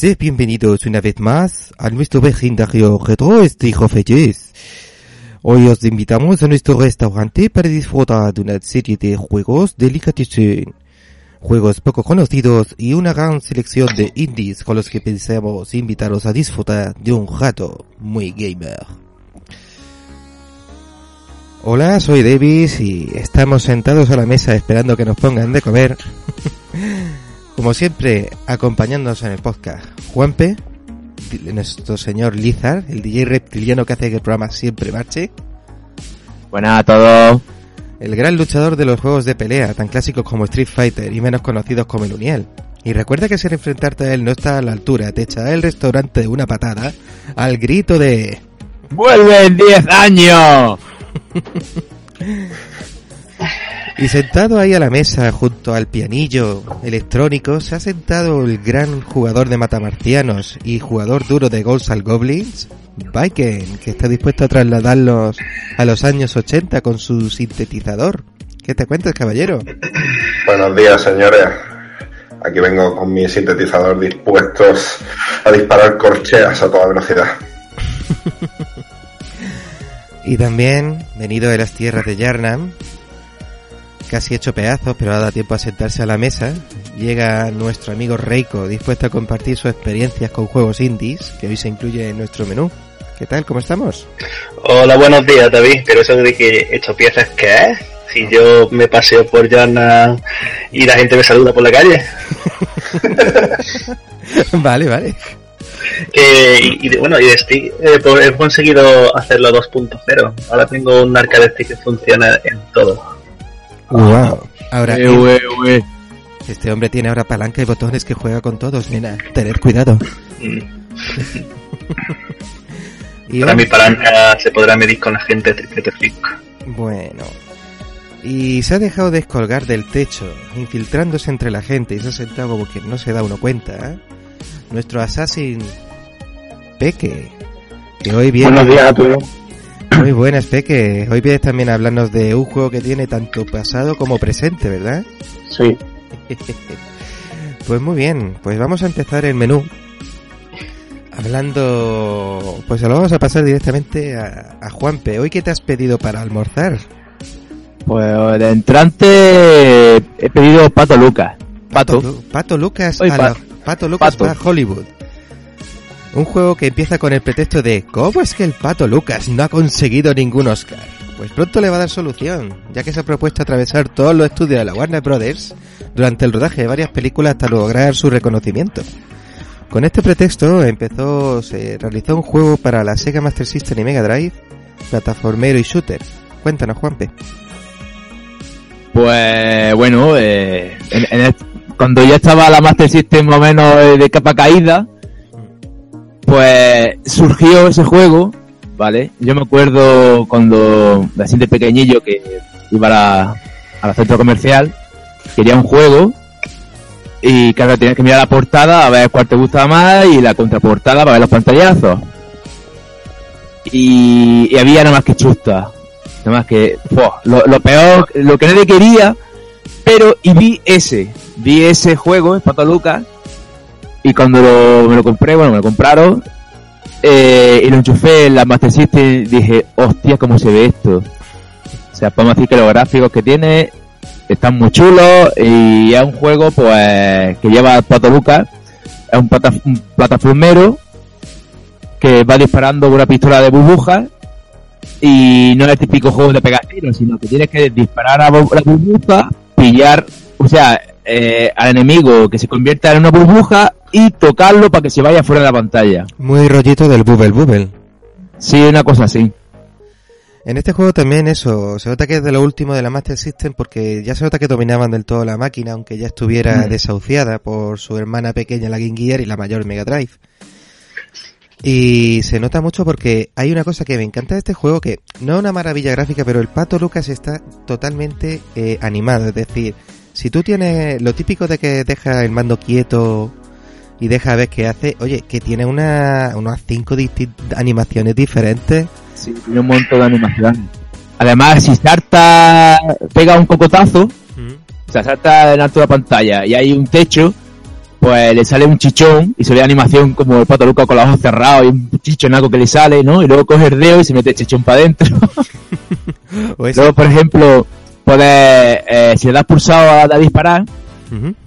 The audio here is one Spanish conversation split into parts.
Sed bienvenidos una vez más a nuestro vecindario retro Estijo Felles. Hoy os invitamos a nuestro restaurante para disfrutar de una serie de juegos delicatessen. Juegos poco conocidos y una gran selección de indies con los que pensamos invitaros a disfrutar de un rato muy gamer. Hola, soy Davis y estamos sentados a la mesa esperando que nos pongan de comer. Como siempre, acompañándonos en el podcast, Juanpe, nuestro señor Lizard, el DJ reptiliano que hace que el programa siempre marche. Buenas a todos. El gran luchador de los juegos de pelea, tan clásicos como Street Fighter y menos conocidos como el Uniel. Y recuerda que si enfrentarte a él no está a la altura, te echará el restaurante de una patada al grito de... ¡Vuelve en 10 años! Y sentado ahí a la mesa junto al pianillo electrónico se ha sentado el gran jugador de matamarcianos y jugador duro de Ghosts and Goblins, Viken, que está dispuesto a trasladarlos a los años 80 con su sintetizador. ¿Qué te cuentas, caballero? Buenos días, señores. Aquí vengo con mi sintetizador dispuestos a disparar corcheas a toda velocidad. y también, venido de las tierras de Yarnam, casi hecho pedazos, pero ha dado tiempo a sentarse a la mesa, llega nuestro amigo Reiko, dispuesto a compartir sus experiencias con juegos indies, que hoy se incluye en nuestro menú. ¿Qué tal? ¿Cómo estamos? Hola, buenos días, David. Pero eso de que he hecho piezas, ¿qué es? Si yo me paseo por Yarna y la gente me saluda por la calle. vale, vale. Eh, y, bueno, y de Stick eh, pues he conseguido hacerlo 2.0. Ahora tengo un arcade stick que funciona en todo. Wow. Ahora, Eh, we, we. este hombre tiene ahora palanca y botones que juega con todos, nena. Tened cuidado. Mm. Y Ahora mi palanca se podrá medir con la gente que te explico. Bueno. Y se ha dejado descolgar del techo, infiltrándose entre la gente y se ha sentado como que no se da uno cuenta. ¿eh? Nuestro Assassin Peque. Que hoy viene... Buenos días a todos. Muy buenas, Peque. Hoy vienes también a hablarnos de un juego que tiene tanto pasado como presente, ¿verdad? Sí. Pues muy bien, pues vamos a empezar el menú. Hablando, pues se lo vamos a pasar directamente a, a Juanpe. Hoy qué te has pedido para almorzar? Pues de entrante he pedido Pato Lucas. Pato. Lu- Pato Lucas Hoy a pa- la- Pato Lucas Pato. va a Hollywood. Un juego que empieza con el pretexto de ¿Cómo es que el Pato Lucas no ha conseguido ningún Oscar? Pues pronto le va a dar solución, ya que se ha propuesto atravesar todos los estudios de la Warner Brothers durante el rodaje de varias películas hasta lograr su reconocimiento. Con este pretexto empezó, se realizó un juego para la Sega Master System y Mega Drive, plataformero y shooter. Cuéntanos, Juanpe. Pues bueno, eh, cuando ya estaba la Master System más o menos eh, de capa caída, pues surgió ese juego, ¿vale? Yo me acuerdo cuando, así de pequeñillo, que iba a centro comercial, quería un juego, y claro, tenías que mirar la portada a ver cuál te gustaba más y la contraportada para ver los pantallazos. Y, y había nada más que chusta. Nada más que, lo, peor, lo que nadie quería, pero, y vi ese, vi ese juego, el Pato Lucas, y cuando lo, me lo compré, bueno, me lo compraron, eh, y lo enchufé en la Master System, dije, hostia, cómo se ve esto. O sea, podemos decir que los gráficos que tiene están muy chulos, y es un juego, pues, que lleva Pato Lucas, es un, plata, un plataformero, que va disparando una pistola de burbujas, y no es el típico juego de pegar tiros, sino que tienes que disparar a la burbuja, pillar, o sea, eh, al enemigo que se convierta en una burbuja y tocarlo para que se vaya fuera de la pantalla. Muy rollito del Bubble Bubble. Sí, una cosa así. En este juego también eso, se nota que es de lo último de la Master System porque ya se nota que dominaban del todo la máquina, aunque ya estuviera Mm. desahuciada por su hermana pequeña la Game Gear y la mayor Mega Drive. Y se nota mucho porque hay una cosa que me encanta de este juego que no es una maravilla gráfica, pero el Pato Lucas está totalmente eh, animado, es decir, si tú tienes lo típico de que deja el mando quieto y deja ver qué hace, oye, que tiene una, unas cinco distintas animaciones diferentes Sí, tiene un montón de animaciones. Además, si salta, pega un cocotazo, o sea, salta en alto de la pantalla y hay un techo, pues le sale un chichón y se ve animación como el pato Luca con los ojos cerrados y un chichonaco que le sale, ¿no? Y luego coge el dedo y se mete el chichón para adentro. Luego, por ejemplo, puedes, eh, si le das pulsado a, a disparar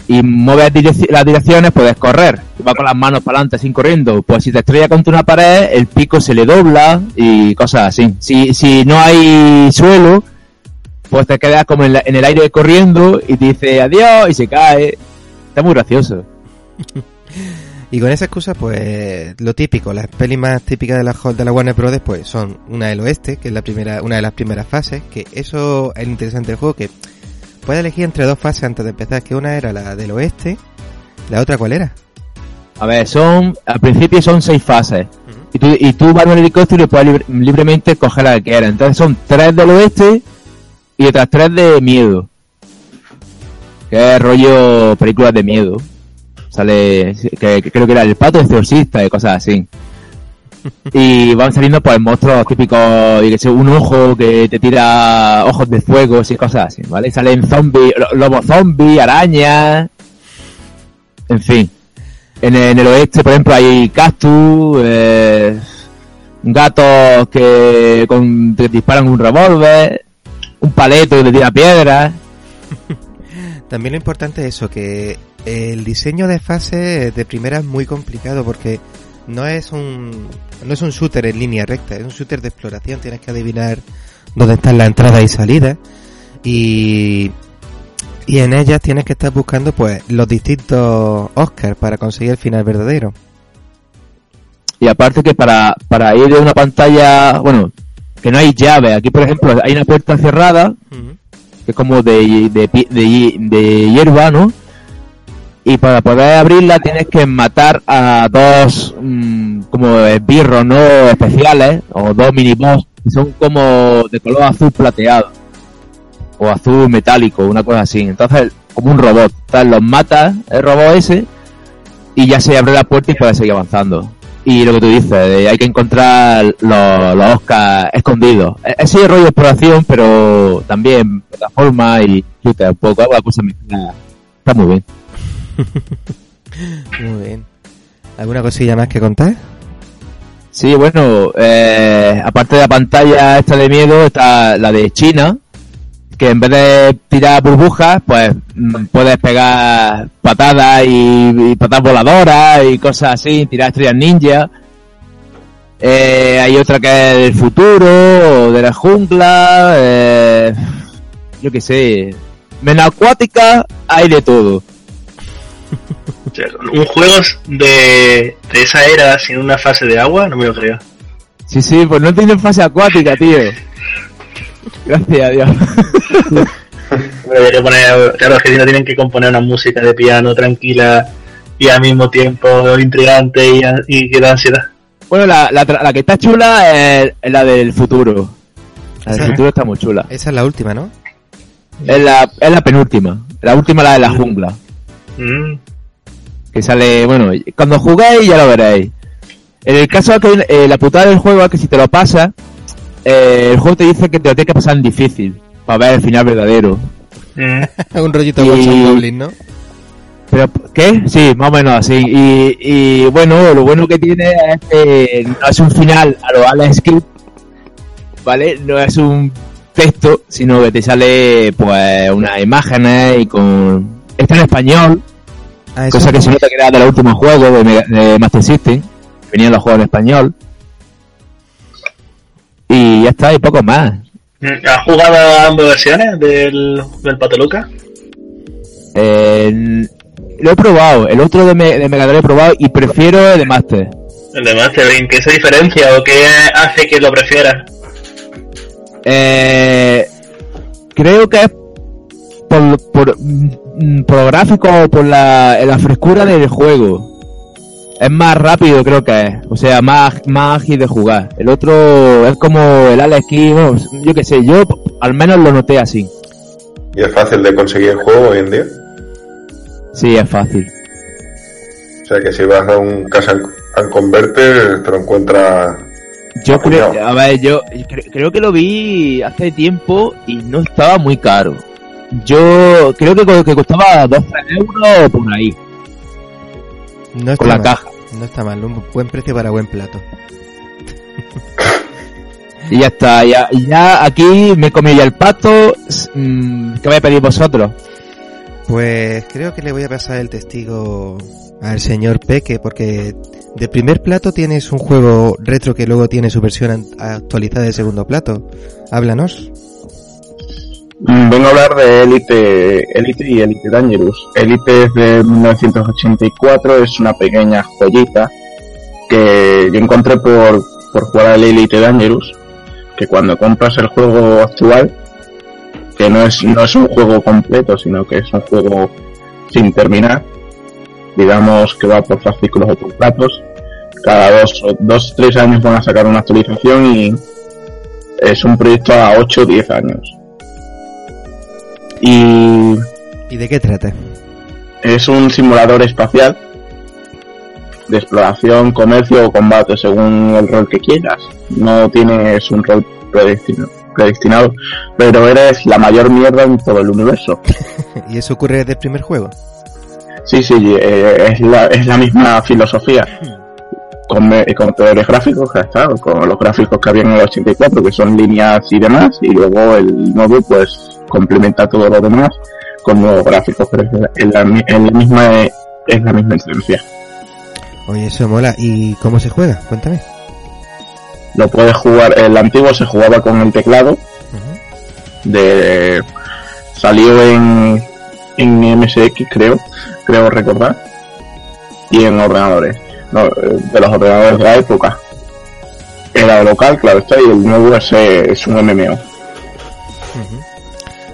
y mueves direc- las direcciones, puedes correr. Va con las manos para adelante, sin corriendo. Pues si te estrella contra una pared, el pico se le dobla y cosas así. Si, si no hay suelo, pues te quedas como en, la- en el aire corriendo y te dice adiós y se cae. Está muy gracioso. Y con esa excusa, pues lo típico, las pelis más típicas de la, de la Warner Bros. pues son una del oeste, que es la primera, una de las primeras fases, que eso es interesante del juego, que puedes elegir entre dos fases antes de empezar, que una era la del oeste, la otra cuál era. A ver, son, al principio son seis fases. Y tú, y tú vas en el helicóptero y puedes libre- libremente coger la que quieras. Entonces son tres del oeste y otras tres de miedo. Que es rollo películas de miedo. Sale, que, creo que era el pato exorcista y cosas así. Y van saliendo pues monstruos típicos, y que un ojo que te tira ojos de fuego y cosas así, ¿vale? Salen zombies, lo- lobos zombies, arañas, en fin. En, el oeste, por ejemplo, hay cactus, eh, gatos que con, disparan un revólver, un paleto que te tira piedras. También lo importante es eso, que el diseño de fase de primera es muy complicado porque no es un no es un shooter en línea recta, es un shooter de exploración, tienes que adivinar dónde están las entradas y salidas y y en ellas tienes que estar buscando pues los distintos Oscars para conseguir el final verdadero. Y aparte que para, para ir de una pantalla, bueno, que no hay llave. Aquí, por ejemplo, hay una puerta cerrada, que es como de, de, de, de hierba, ¿no? Y para poder abrirla tienes que matar a dos mm, como esbirros, ¿no? Especiales, o dos miniboss, que son como de color azul plateado. O azul metálico, una cosa así. Entonces, como un robot. Entonces los matas, el robot ese, y ya se abre la puerta y puedes seguir avanzando. Y lo que tú dices, hay que encontrar los, los Oscars escondidos. E- Ese es rollo de exploración, pero también plataforma y shooter, un poco, alguna cosa. Está muy bien. Muy bien. ¿Alguna cosilla más que contar? Sí, bueno, eh, aparte de la pantalla esta de miedo, está la de China, que en vez de tirar burbujas, pues mm, puedes pegar patadas y, y patadas voladoras y cosas así, tirar estrellas ninja. Eh, hay otra que es del futuro, de la jungla, eh, yo qué sé. Menos acuática, hay de todo. Un juego de, de esa era sin una fase de agua, no me lo creo. Sí, sí, pues no tienen fase acuática, tío. Gracias a Dios. Debería poner, claro, es que si no tienen que componer una música de piano tranquila y al mismo tiempo intrigante y, y que da ansiedad. Bueno, la, la, tra- la que está chula es, es la del futuro. La del Ajá. futuro está muy chula. Esa es la última, ¿no? Es la, es la penúltima. La última la de la jungla. Mm, Que sale, bueno, cuando juguéis ya lo veréis. En el caso que eh, la putada del juego es que si te lo pasas, eh, el juego te dice que te lo tienes que pasar en difícil para ver el final verdadero. mm. Un rollito Y- Goblin, ¿no? Pero, ¿qué? Sí, más o menos así. Y, y bueno, lo bueno que tiene es que no es un final a lo Alex Script, ¿vale? No es un texto, sino que te sale, pues, unas imágenes y con... Está en español, Ah, cosa que se nota que era de los últimos juegos de, Mega- de Master System. Venían los juegos en español. Y ya está, y poco más. Mm, ¿Has jugado a ambas versiones del, del Pato Luca? Eh, lo he probado, el otro de, Me- de Mega Drive he probado y prefiero el de Master. El de Master, ¿en qué se diferencia o qué hace que lo prefieras? Eh, creo que es por, por, por lo gráfico o por la, la frescura del juego. Es más rápido, creo que es. O sea, más, más ágil de jugar. El otro es como el Alex bueno, yo qué sé, yo al menos lo noté así. ¿Y es fácil de conseguir el juego hoy en día? Sí, es fácil. O sea que si vas a un Casa and Converter te lo encuentras... Yo creo, a ver, yo cre- creo que lo vi hace tiempo y no estaba muy caro. Yo creo que, que costaba 12 euros por ahí. No está con la mal. caja. No está mal, un buen precio para buen plato. Y ya está, ya, ya aquí me comí ya el pato. mm, ¿Qué vais a pedir vosotros? Pues creo que le voy a pasar el testigo al señor Peque porque de primer plato tienes un juego retro que luego tiene su versión actualizada de segundo plato. Háblanos. Mm, Vengo a hablar de Elite, Elite y Elite Dangerous. Elite es de 1984, es una pequeña joyita que yo encontré por, por jugar al Elite Dangerous, que cuando compras el juego actual, que no es, no es un juego completo, sino que es un juego sin terminar, digamos que va por fascículos o por platos, cada dos o dos, tres años van a sacar una actualización y es un proyecto a 8 o 10 años. Y ¿Y de qué trata? es un simulador espacial de exploración, comercio o combate según el rol que quieras. No tienes un rol predestinado, pero eres la mayor mierda en todo el universo. ¿Y eso ocurre desde el primer juego? Sí, sí, eh, es, la, es la misma filosofía. Con, peores gráficos, ya está, con los gráficos que había en el 84, que son líneas y demás, y luego el nuevo pues complementa todo lo demás con nuevos gráficos, pero es la, es misma es la misma esencia. Oye, eso mola. ¿Y cómo se juega? Cuéntame. Lo puedes jugar, el antiguo se jugaba con el teclado, de salió en, en MSX creo, creo recordar, y en ordenadores, no, de los ordenadores de la época. Era local, claro está, y el nuevo es, es un MMO.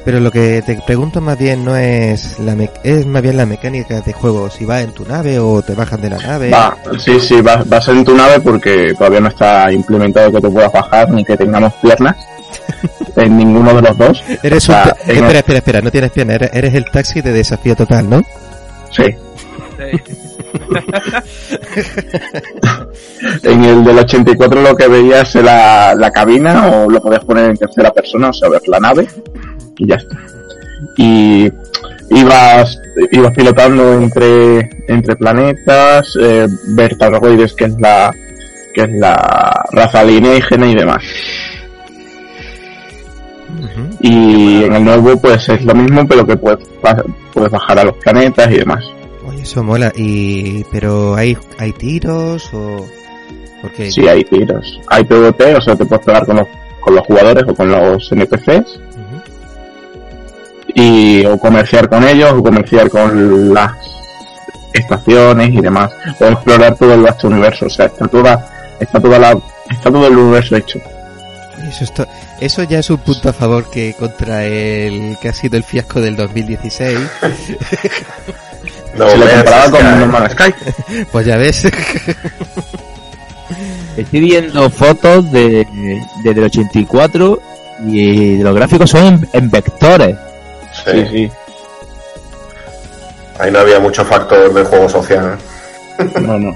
Pero lo que te pregunto más bien no es la me- es más bien la mecánica de juego, si vas en tu nave o te bajan de la nave. Va, sí, sí, vas, vas en tu nave porque todavía no está implementado que te puedas bajar ni que tengamos piernas en ninguno de los dos. Eres o sea, un ta- en espera, espera, espera, no tienes pierna, eres, eres el taxi de desafío total, ¿no? Sí. En el del 84 lo que veías era la cabina o lo podías poner en tercera persona, o sea, ver la nave y ya está. Y ibas, ibas pilotando entre, entre planetas, eh, ver Targoides, que es la, que es la raza alienígena y demás. Y en el nuevo pues es lo mismo, pero que puedes, puedes bajar a los planetas y demás. Eso mola. Y pero hay hay tiros o porque Sí, hay tiros. Hay PvP, o sea, te puedes pegar con los, con los jugadores o con los NPCs. Y o comerciar con ellos o comerciar con las estaciones y demás o explorar todo el vasto universo o sea está toda está toda la está todo el universo hecho Eso, esto- eso ya es un punto a favor que contra el que ha sido el fiasco del 2016. No se le Man's comparaba con. No Man's Sky Pues ya ves. Estoy viendo fotos de, de del 84 y los gráficos son en, en vectores. Sí. sí sí Ahí no había mucho factor de juego social. no no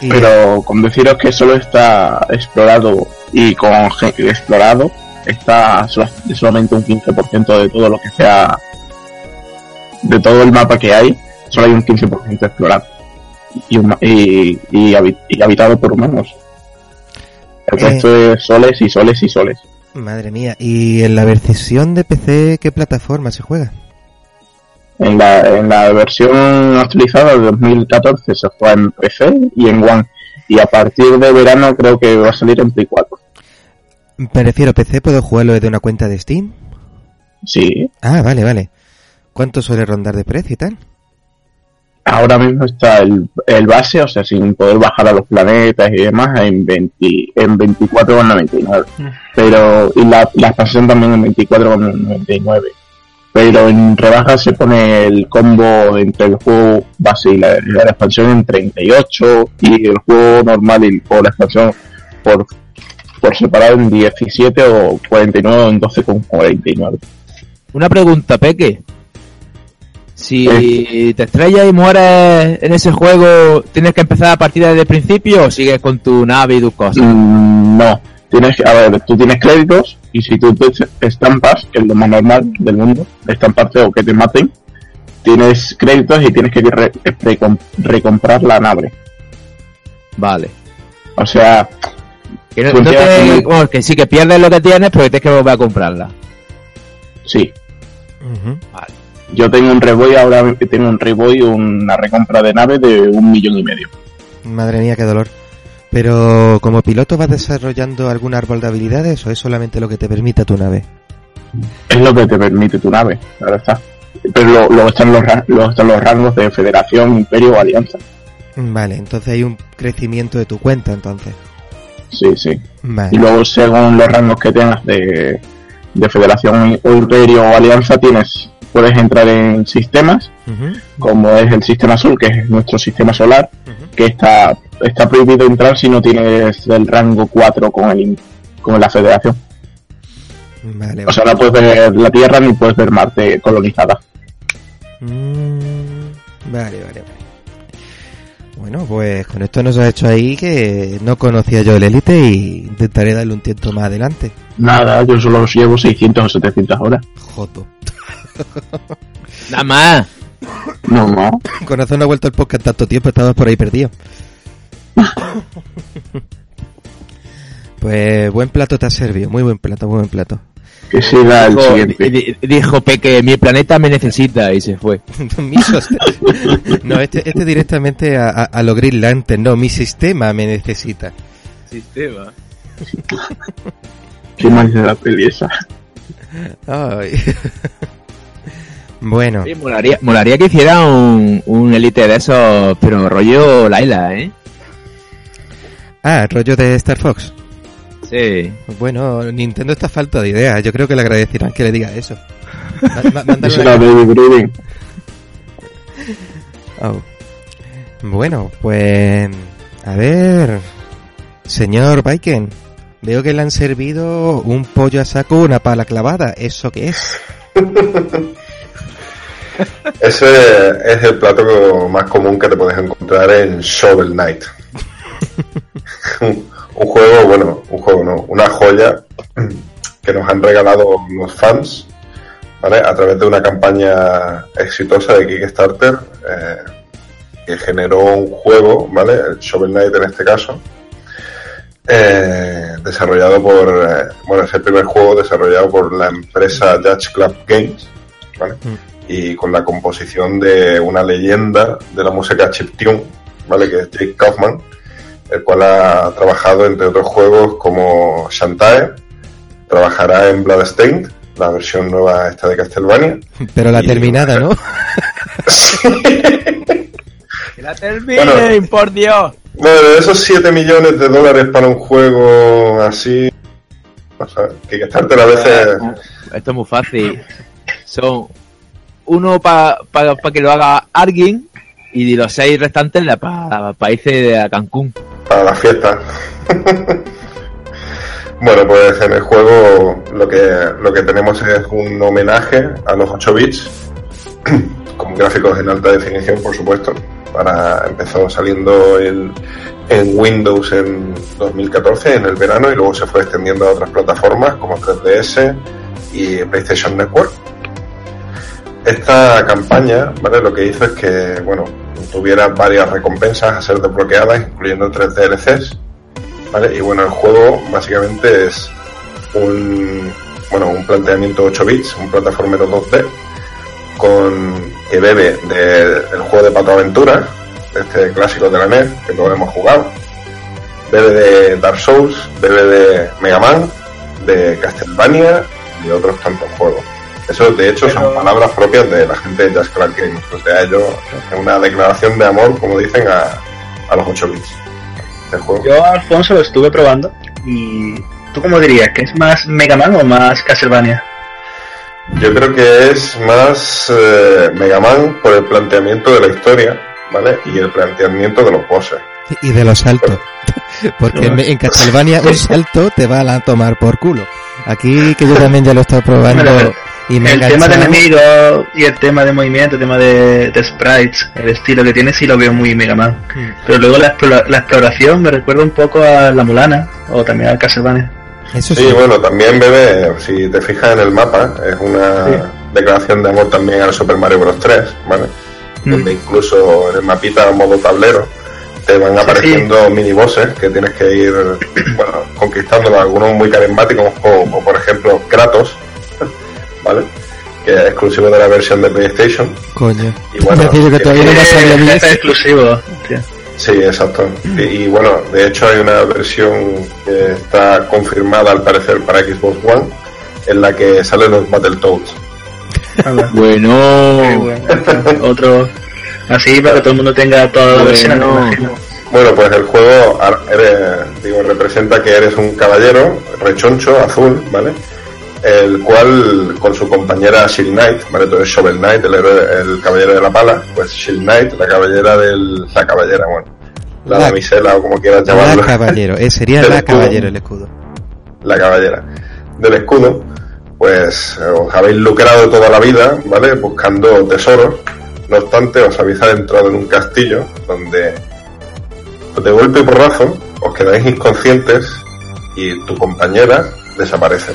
Y- pero con deciros que solo está explorado y con explorado está sola- solamente un 15% de todo lo que sea de todo el mapa que hay solo hay un 15% explorado y, y, y, habi- y habitado por humanos el Eh. resto es soles y soles y soles Madre mía. ¿Y en la versión de PC qué plataforma se juega? en la, en la versión actualizada de 2014 se juega en PC y en One y a partir de verano creo que va a salir en Play 4 Me refiero, PC puedo jugarlo desde una cuenta de Steam. sí Ah, vale, vale. ¿Cuánto suele rondar de precio y tal? ahora mismo está el, el base, o sea, sin poder bajar a los planetas y demás, en 20, en 24,99. Pero, y la, la expansión también en 24,99. Pero en rebaja se pone el combo entre el juego base y la, y la expansión en 38 y el juego normal y o la expansión por, por separado en 17 o 49 o en 12,49. Una pregunta, Peque. Si te estrellas y mueres en ese juego, ¿tienes que empezar a partir desde el principio o sigues con tu nave y tus cosas? Mm, no, tienes que, a ver, tú tienes créditos y si tú te estampas, que es lo más normal del mundo, estamparte o que te maten, tienes créditos y tienes que re- recom- recomprar la nave. Vale. O sea, Que, no- no te- bueno, que sí que pierdes lo que tienes, pero que tienes que volver a comprarla. sí. Ujú. Yo tengo un reboy ahora, tengo un reboy, una recompra de nave de un millón y medio. Madre mía, qué dolor. Pero, ¿como piloto vas desarrollando algún árbol de habilidades o es solamente lo que te permite tu nave? Es lo que te permite tu nave, claro está. Pero lo- luego están los, luego están los rangos de Federación, Imperio o Alianza. Vale, entonces hay un crecimiento de tu cuenta, entonces. Sí, sí. Y luego, según los rangos que tengas de, de Federación o Imperio o Alianza, tienes puedes entrar en sistemas, como es el sistema azul, que es nuestro sistema solar, que está, está prohibido entrar si no tienes el rango 4 con, el, con la Federación. Vale, O sea, no puedes ver la Tierra ni puedes ver Marte colonizada. Mm, vale, vale, vale. Bueno, pues con esto nos ha hecho ahí que no conocía yo el Elite y intentaré darle un tiento más adelante. Nada, yo solo llevo 600 o 700 horas. Joto. Nada más. No, no. Con razón no ha vuelto el podcast tanto tiempo, estabas por ahí perdido. Pues buen plato te has servido, muy buen plato, muy buen plato. Que siga el Dijo, siguiente. di- dijo Peque, mi planeta me necesita y se fue. No, este, este directamente a, a, a lo Green Lantern, no, mi sistema me necesita. Sistema. ¿Qué más de la peli esa? Ay. Bueno, Sí, molaría, molaría que hiciera un, un elite de esos, pero rollo Laila, ¿eh? ah, rollo de Star Fox. Sí. Bueno, Nintendo está falta de ideas. Yo creo que le agradecerán que le diga eso. Baby Breeding. Oh. Bueno, pues... A ver... Señor Baiken, veo que le han servido un pollo a saco, una pala clavada. ¿Eso qué es? Ese es el plato más común que te puedes encontrar en Shovel Knight. un, juego, bueno, un juego no, una joya que nos han regalado los fans, ¿vale? A través de una campaña exitosa de Kickstarter eh, que generó un juego, ¿vale? El Shovel Knight en este caso. eh, desarrollado por, eh, bueno, es el primer juego desarrollado por la empresa Judge Club Games, ¿vale? Y con la composición de una leyenda de la música chiptune, ¿vale? Que es Jake Kaufman, el cual ha trabajado entre otros juegos como Shantae, trabajará en Bloodstained, la versión nueva esta de Castlevania. Pero la Y- terminada, ¿no? ¡Que la terminen, Bueno. por Dios! Bueno, de esos 7 millones de dólares para un juego así, o sea, Kickstarter a veces... Esto es muy fácil. Son uno para que lo haga alguien y los seis restantes para países de Cancún. para la fiesta. bueno, pues en el juego lo que, lo que tenemos es un homenaje a los 8 bits, con gráficos en alta definición, por supuesto. Para empezó saliendo en, en Windows en 2014, en el verano, y luego se fue extendiendo a otras plataformas como 3DS y PlayStation Network. Esta campaña, ¿vale? Lo que hizo es que, bueno, tuviera varias recompensas a ser desbloqueadas, incluyendo tres DLCs, ¿vale? Y bueno, el juego básicamente es un, bueno, un planteamiento 8 bits, un plataformero 2D, con, que bebe de- del juego de Pato Aventura, este clásico de la NES, que todos hemos jugado, bebe de Dark Souls, bebe de Mega Man, de Castlevania y otros tantos juegos. Eso, de hecho, son palabras propias de la gente de Just Crack Games. O sea, ellos es una declaración de amor, como dicen, a, a los 8 bits. Este juego. Yo, Alfonso, lo estuve probando y... ¿Tú cómo dirías? ¿Que es más Mega Man o más Castlevania? Yo creo que es más eh, Mega Man por el planteamiento de la historia, ¿vale? Y el planteamiento de los bosses. Y de los saltos. Porque en, en Castlevania un salto te va a tomar por culo. Aquí, que yo también ya lo he estado probando y me he el tema de enemigos y el tema de movimiento, el tema de, de sprites, el estilo que tiene sí lo veo muy Mega Man. Mm. Pero luego la, explora- la exploración me recuerda un poco a la Mulana o también al Castlevania. Eso sí. Sí, bueno, también bebe, si te fijas en el mapa, es una, declaración de amor también al Super Mario Bros. 3, ¿vale? Mm. Donde incluso en el mapita modo tablero te van apareciendo minibosses que tienes que ir bueno, conquistando, algunos muy carismáticos, como, como por ejemplo Kratos, ¿vale? Que es exclusivo de la versión de PlayStation. Coño. Y bueno, que todavía no me Eh, es exclusivo. tío. Sí, exacto. Y, y bueno, de hecho hay una versión que está confirmada al parecer para Xbox One en la que salen los Battletoads. Bueno. Otro. Así para que todo el mundo tenga toda la versión. me Bueno. pues el juego eres- digo, representa que eres un caballero rechoncho, azul, ¿vale? El cual, con su compañera Shield Knight, ¿vale? Entonces Shovel Knight, el, héroe- el caballero de la pala, pues Shield Knight, la caballera del... la caballera, bueno, la, La- damisela o como quieras La llamarlo. caballero, eh, sería la escudo. caballero el escudo. la caballera del escudo, pues eh, os habéis lucrado toda la vida, ¿vale? Buscando tesoros. No obstante, os habéis adentrado en un castillo donde de golpe y porrazo os quedáis inconscientes y tu compañera desaparece.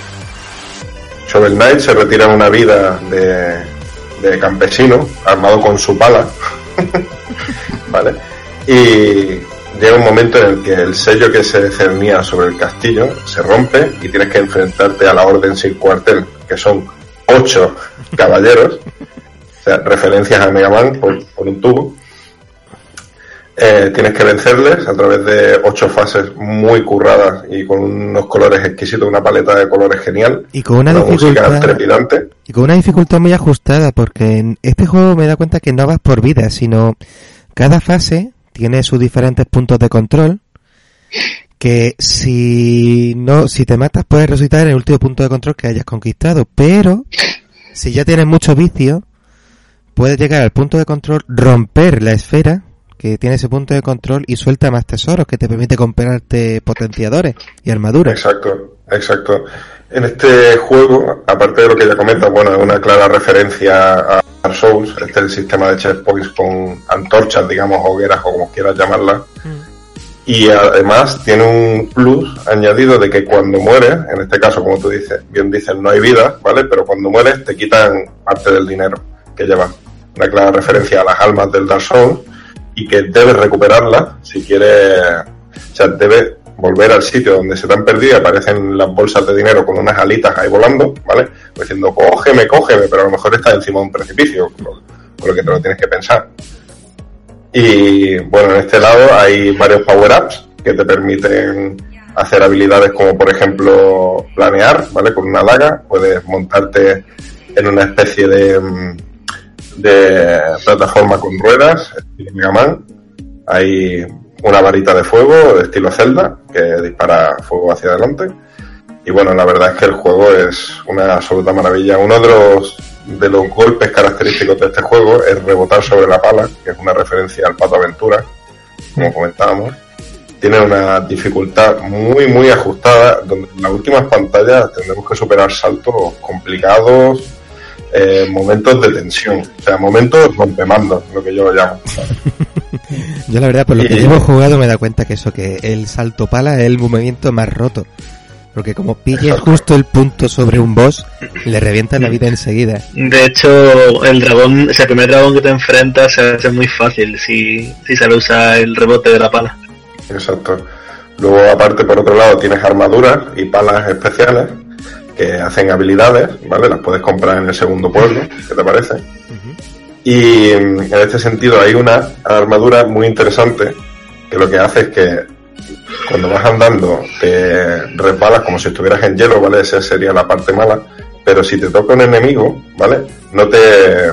Shovel Knight se retira en una vida de, campesino, armado con su pala, ¿vale? Y llega un momento en el que el sello que se cernía sobre el castillo se rompe y tienes que enfrentarte a la Orden sin cuartel, que son ocho caballeros, o sea, referencias a Mega Man por un tubo. Eh, tienes que vencerles a través de ocho fases muy curradas y con unos colores exquisitos, una paleta de colores genial, Y con una una dificultad, trepidante. y con una dificultad muy ajustada, porque en este juego me da cuenta que no vas por vida, sino cada fase tiene sus diferentes puntos de control, que si no, si te matas puedes resucitar en el último punto de control que hayas conquistado, pero si ya tienes mucho vicio, puedes llegar al punto de control, romper la esfera que tiene ese punto de control y suelta más tesoros que te permite comprarte potenciadores y armaduras. Exacto, exacto. En este juego, aparte de lo que ya comenta, bueno, es una clara referencia a Dark Souls, este es el sistema de checkpoints con antorchas, digamos, hogueras o como quieras llamarlas. Y además tiene un plus añadido de que cuando mueres, en este caso, como tú dices, bien dices, no hay vida, ¿vale? Pero cuando mueres te quitan parte del dinero que llevas. Una clara referencia a las almas del Dark Souls y que debes recuperarlas si quieres, o sea, debes volver al sitio donde se te han perdido y aparecen las bolsas de dinero con unas alitas ahí volando, ¿vale? Pues diciendo, cógeme, cógeme, pero a lo mejor está encima de un precipicio, con lo que te lo tienes que pensar. Y bueno, en este lado hay varios power-ups que te permiten hacer habilidades como por ejemplo planear, ¿vale? Con una daga puedes montarte en una especie de, mm, de plataforma con ruedas, estilo Mega Man. Hay una varita de fuego de estilo Zelda que dispara fuego hacia adelante. Y bueno, la verdad es que el juego es una absoluta maravilla. Uno de los, de los golpes característicos de este juego es rebotar sobre la pala, que es una referencia al Pato Aventura, como comentábamos. Tiene una dificultad muy, muy ajustada, donde en las últimas pantallas tendremos que superar saltos complicados, eh, momentos de tensión, o sea, momentos rompemandos, lo que yo lo llamo. Yo la verdad, por lo que llevo jugado me da cuenta que eso, que el salto pala es el movimiento más roto. Porque como pilles justo el punto sobre un boss, le revientas la vida enseguida. De hecho, el dragón, ese primer dragón que te enfrentas se hace muy fácil si, si se le usa el rebote de la pala. Exacto. Luego, aparte, por otro lado, tienes armaduras y palas especiales que hacen habilidades, ¿vale? Las puedes comprar en el segundo pueblo, ¿qué te parece? Y mm, en este sentido hay una armadura muy interesante que lo que hace es que cuando vas andando te resbalas como si estuvieras en hielo, ¿vale? Esa sería la parte mala. Pero si te toca un enemigo, ¿vale? No te,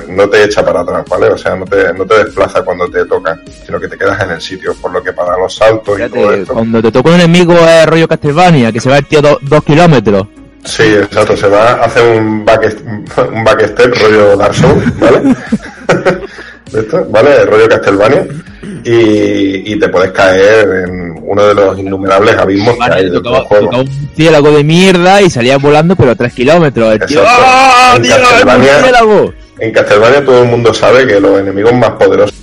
no te echa para atrás, ¿vale? O sea, no te, no te desplaza cuando te toca, sino que te quedas en el sitio. Por lo que para los saltos y todo esto. cuando te toca un enemigo es rollo Castlevania, que se va el tío do- dos kilómetros. Sí, exacto, se va a hacer un back, un backstep rollo Dark Souls, ¿vale? Esto, ¿Vale? Rollo Castlevania. Y, y te puedes caer en uno de los innumerables abismos que Vale, hay dentro del tocaba, juego. tocaba un ciélago de mierda y salía volando, pero a tres kilómetros. El tío, Exacto. ¡Ah, En tío, Castlevania-! En Castlevania todo el mundo sabe que los enemigos más poderosos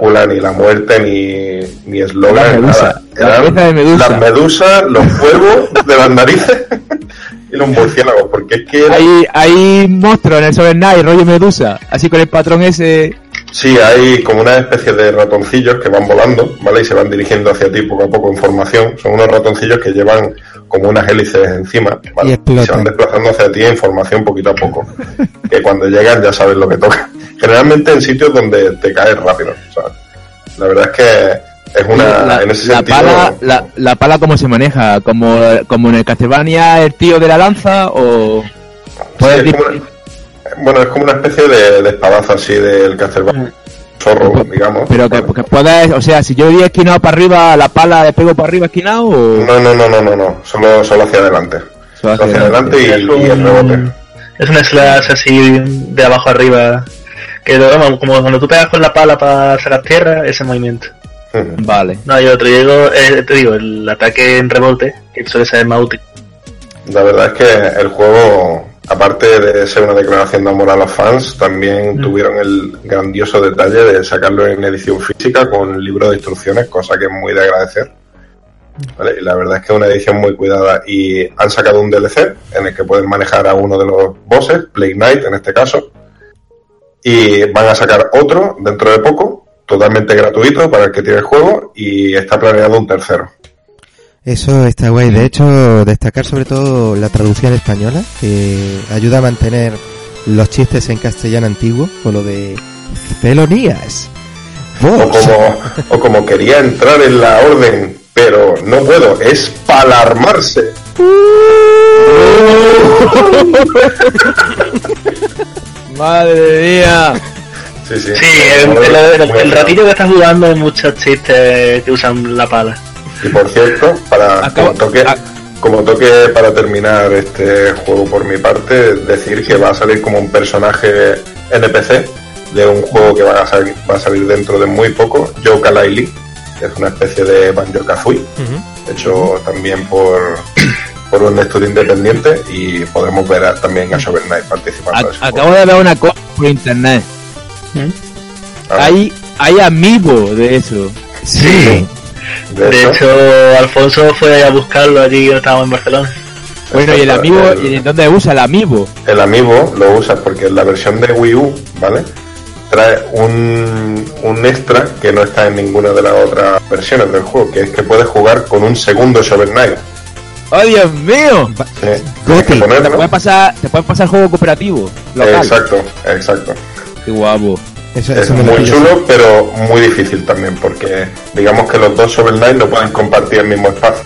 no ni la muerte ni, ni eslogan, La Eran cabeza de medusa. Las medusas, los huevos de las narices y los murciélagos, porque es que era- Hay, hay monstruos en el Sober Night, rollo medusa, así con el patrón ese. sí, hay como una especie de ratoncillos que van volando, ¿vale? Y se van dirigiendo hacia ti poco a poco en formación. Son unos ratoncillos que llevan como unas hélices encima, ¿vale? Y se van desplazando hacia ti en formación poquito a poco. que cuando llegan ya sabes lo que toca. Generalmente en sitios donde te caes rápido. La verdad es que es una... la, en ese la sentido... pala, la, la pala cómo se maneja, como, como en el Castlevania el tío de la lanza o Sí, puedes es como una- bueno, es como una especie de, de espadazo así del Castlevania. Zorro, digamos. pero que, que puedes, o sea, si yo iría esquinado para arriba, la pala le pego para arriba esquinado o No, no, no, no, no, no. Solo, solo hacia adelante. Solo Solo hacia adelante y, el rebote. Es un slash así de abajo arriba. Que como cuando tú pegas con la pala para sacar tierra, ese movimiento. Vale. No hay otro. Yo digo, eh, te digo, el ataque en rebote, que suele ser más útil. La verdad es que el juego, aparte de ser una declaración de amor a los fans, también Mm. tuvieron el grandioso detalle de sacarlo en edición física con libro de instrucciones, cosa que es muy de agradecer. ¿Vale? Y la verdad es que es una edición muy cuidada y han sacado un DLC en el que pueden manejar a uno de los bosses, Plague Knight en este caso, y van a sacar otro dentro de poco, totalmente gratuito para el que tiene el juego y está planeado un tercero. Eso está guay. De hecho, destacar sobre todo la traducción española, que ayuda a mantener los chistes en castellano antiguo, con lo de felonías. O como, o como quería entrar en la orden, pero no puedo, es para alarmarse. Madre mía. Sí, sí. Sí, el, el- el- el ratillo que estás jugando hay muchos chistes que usan la pala. Y por cierto, para como toque, como toque para terminar este juego por mi parte, decir que va a salir como un personaje NPC de un juego que va a salir, va a salir dentro de muy poco, Joe Kalaili, que es una especie de Banjo Kazooie, hecho también por por un estudio independiente y podremos ver a- también a Shovel Knight participando A- acabo de ver una cosa por internet. Hay, hay amiibo de eso. Sí. de De hecho, Alfonso fue a buscarlo allí, estábamos en Barcelona. Bueno, y el el- ¿y dónde usa el amiibo? el amiibo lo usas porque en la versión de Wii U, ¿vale? Trae un, un extra que no está en ninguna de las otras versiones del juego, que es que puedes jugar con un segundo Shovel Knight. ¡Oh, Dios mío! Goti. ponerlo. Te puede pasar, te puede pasar juego cooperativo. Local. Exacto, exacto. Qué guapo. Eso, Es eso muy chulo, pero muy difícil también, porque digamos que los dos Shovel Knight no pueden compartir el mismo espacio.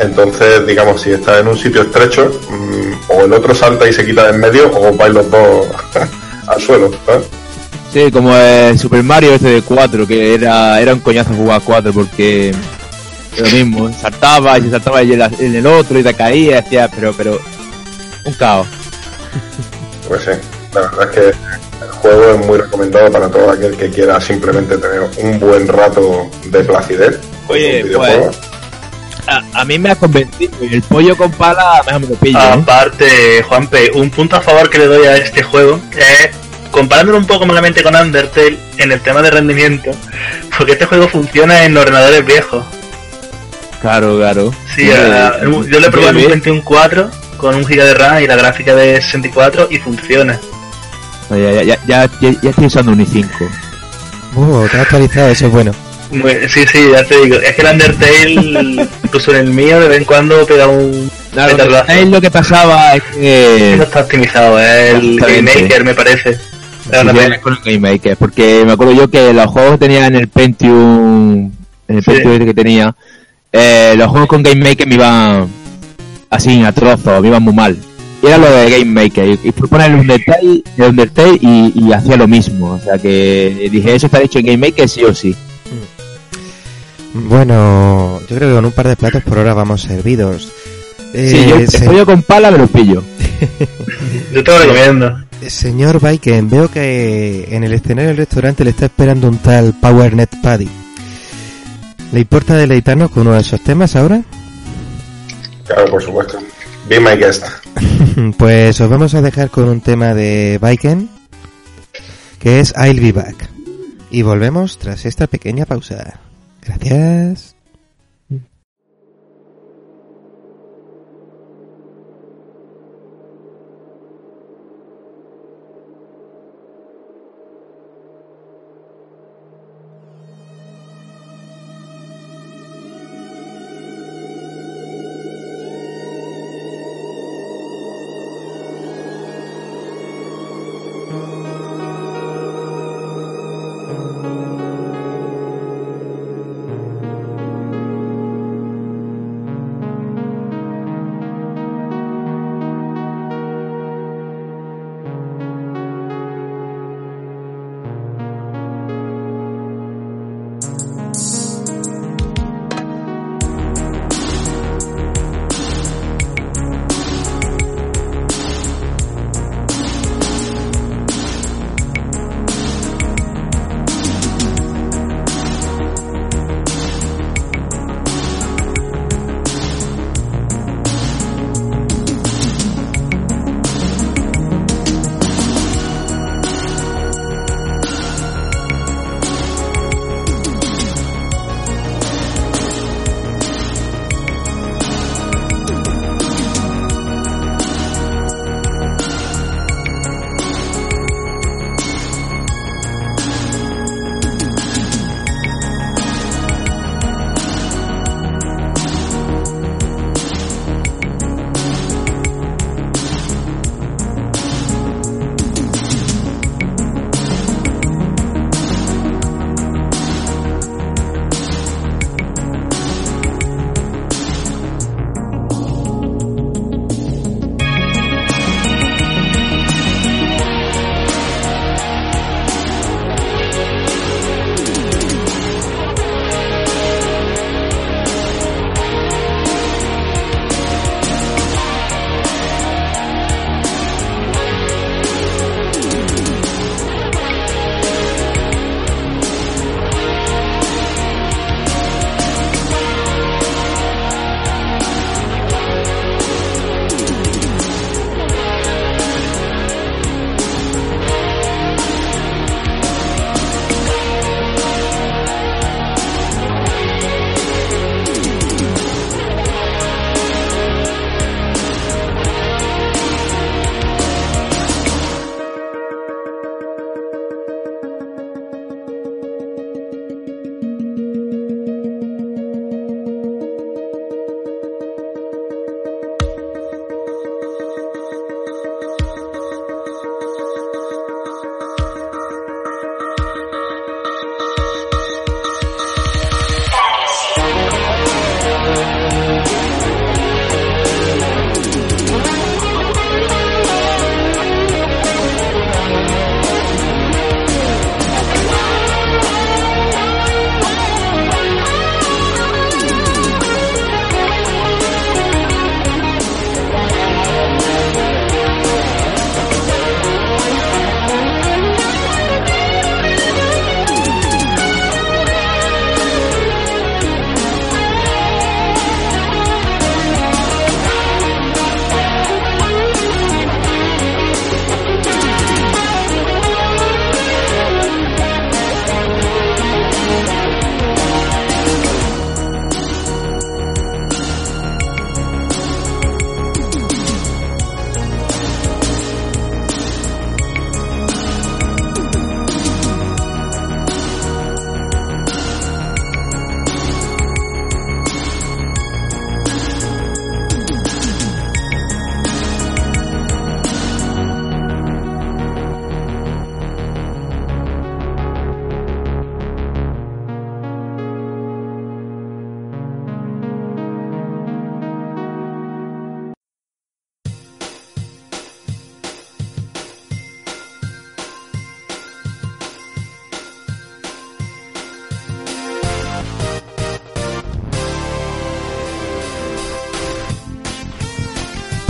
Entonces, digamos, si estás en un sitio estrecho, mm, o el otro salta y se quita de en medio, o vais los dos al suelo. ¿sabes? Sí, como el Super Mario este de 4, que era, era un coñazo jugar 4 porque lo mismo, saltaba y se saltaba en el, en el otro y te caía, hacía, pero, pero, un caos. Pues sí, la verdad es que el juego es muy recomendado para todo aquel que quiera simplemente tener un buen rato de placidez. Oye, un videojuego. A, a mí me ha convencido y el pollo con pala mejor me lo pillo, ¿eh? Aparte, Juanpe, un punto a favor que le doy a este juego es comparándolo un poco malamente con Undertale en el tema de rendimiento, porque este juego funciona en ordenadores viejos. Claro, claro. Sí, a- yo le he probado en un 21.4 con un giga de RAM y la gráfica de 64 y funciona. Ya, ya, ya, ya, estoy usando un i5. Uh, te has actualizado, eso es bueno. Sí, sí, ya te digo. Es que el Undertale, incluso en el mío, de vez en cuando pega un Claro, petardazo. ¿sabes lo que pasaba? Es que... No está optimizado, es el Game Exactamente. Maker, me parece. Pena. con el Game Maker, porque me acuerdo yo que los juegos que tenía en el Pentium, en el Sí. Pentium este que tenía, eh, los juegos con Game Maker me iban así a trozos, me iban muy mal. Y era lo de Game Maker, y, fue poner el Undertale, el Undertale y, y hacía lo mismo, o sea que dije, eso está hecho en Game Maker sí o sí. Bueno, yo creo que con un par de platos por hora vamos servidos. Eh, sí, yo el se- pollo con pala me lo pillo. Yo te lo recomiendo. Señor Viken, veo que en el escenario del restaurante le está esperando un tal PowerNet Paddy. ¿Le importa deleitarnos con uno de esos temas ahora? Claro, por supuesto. Be my guest. Pues os vamos a dejar con un tema de Viken, que es I'll Be Back. y volvemos tras esta pequeña pausa. Gracias.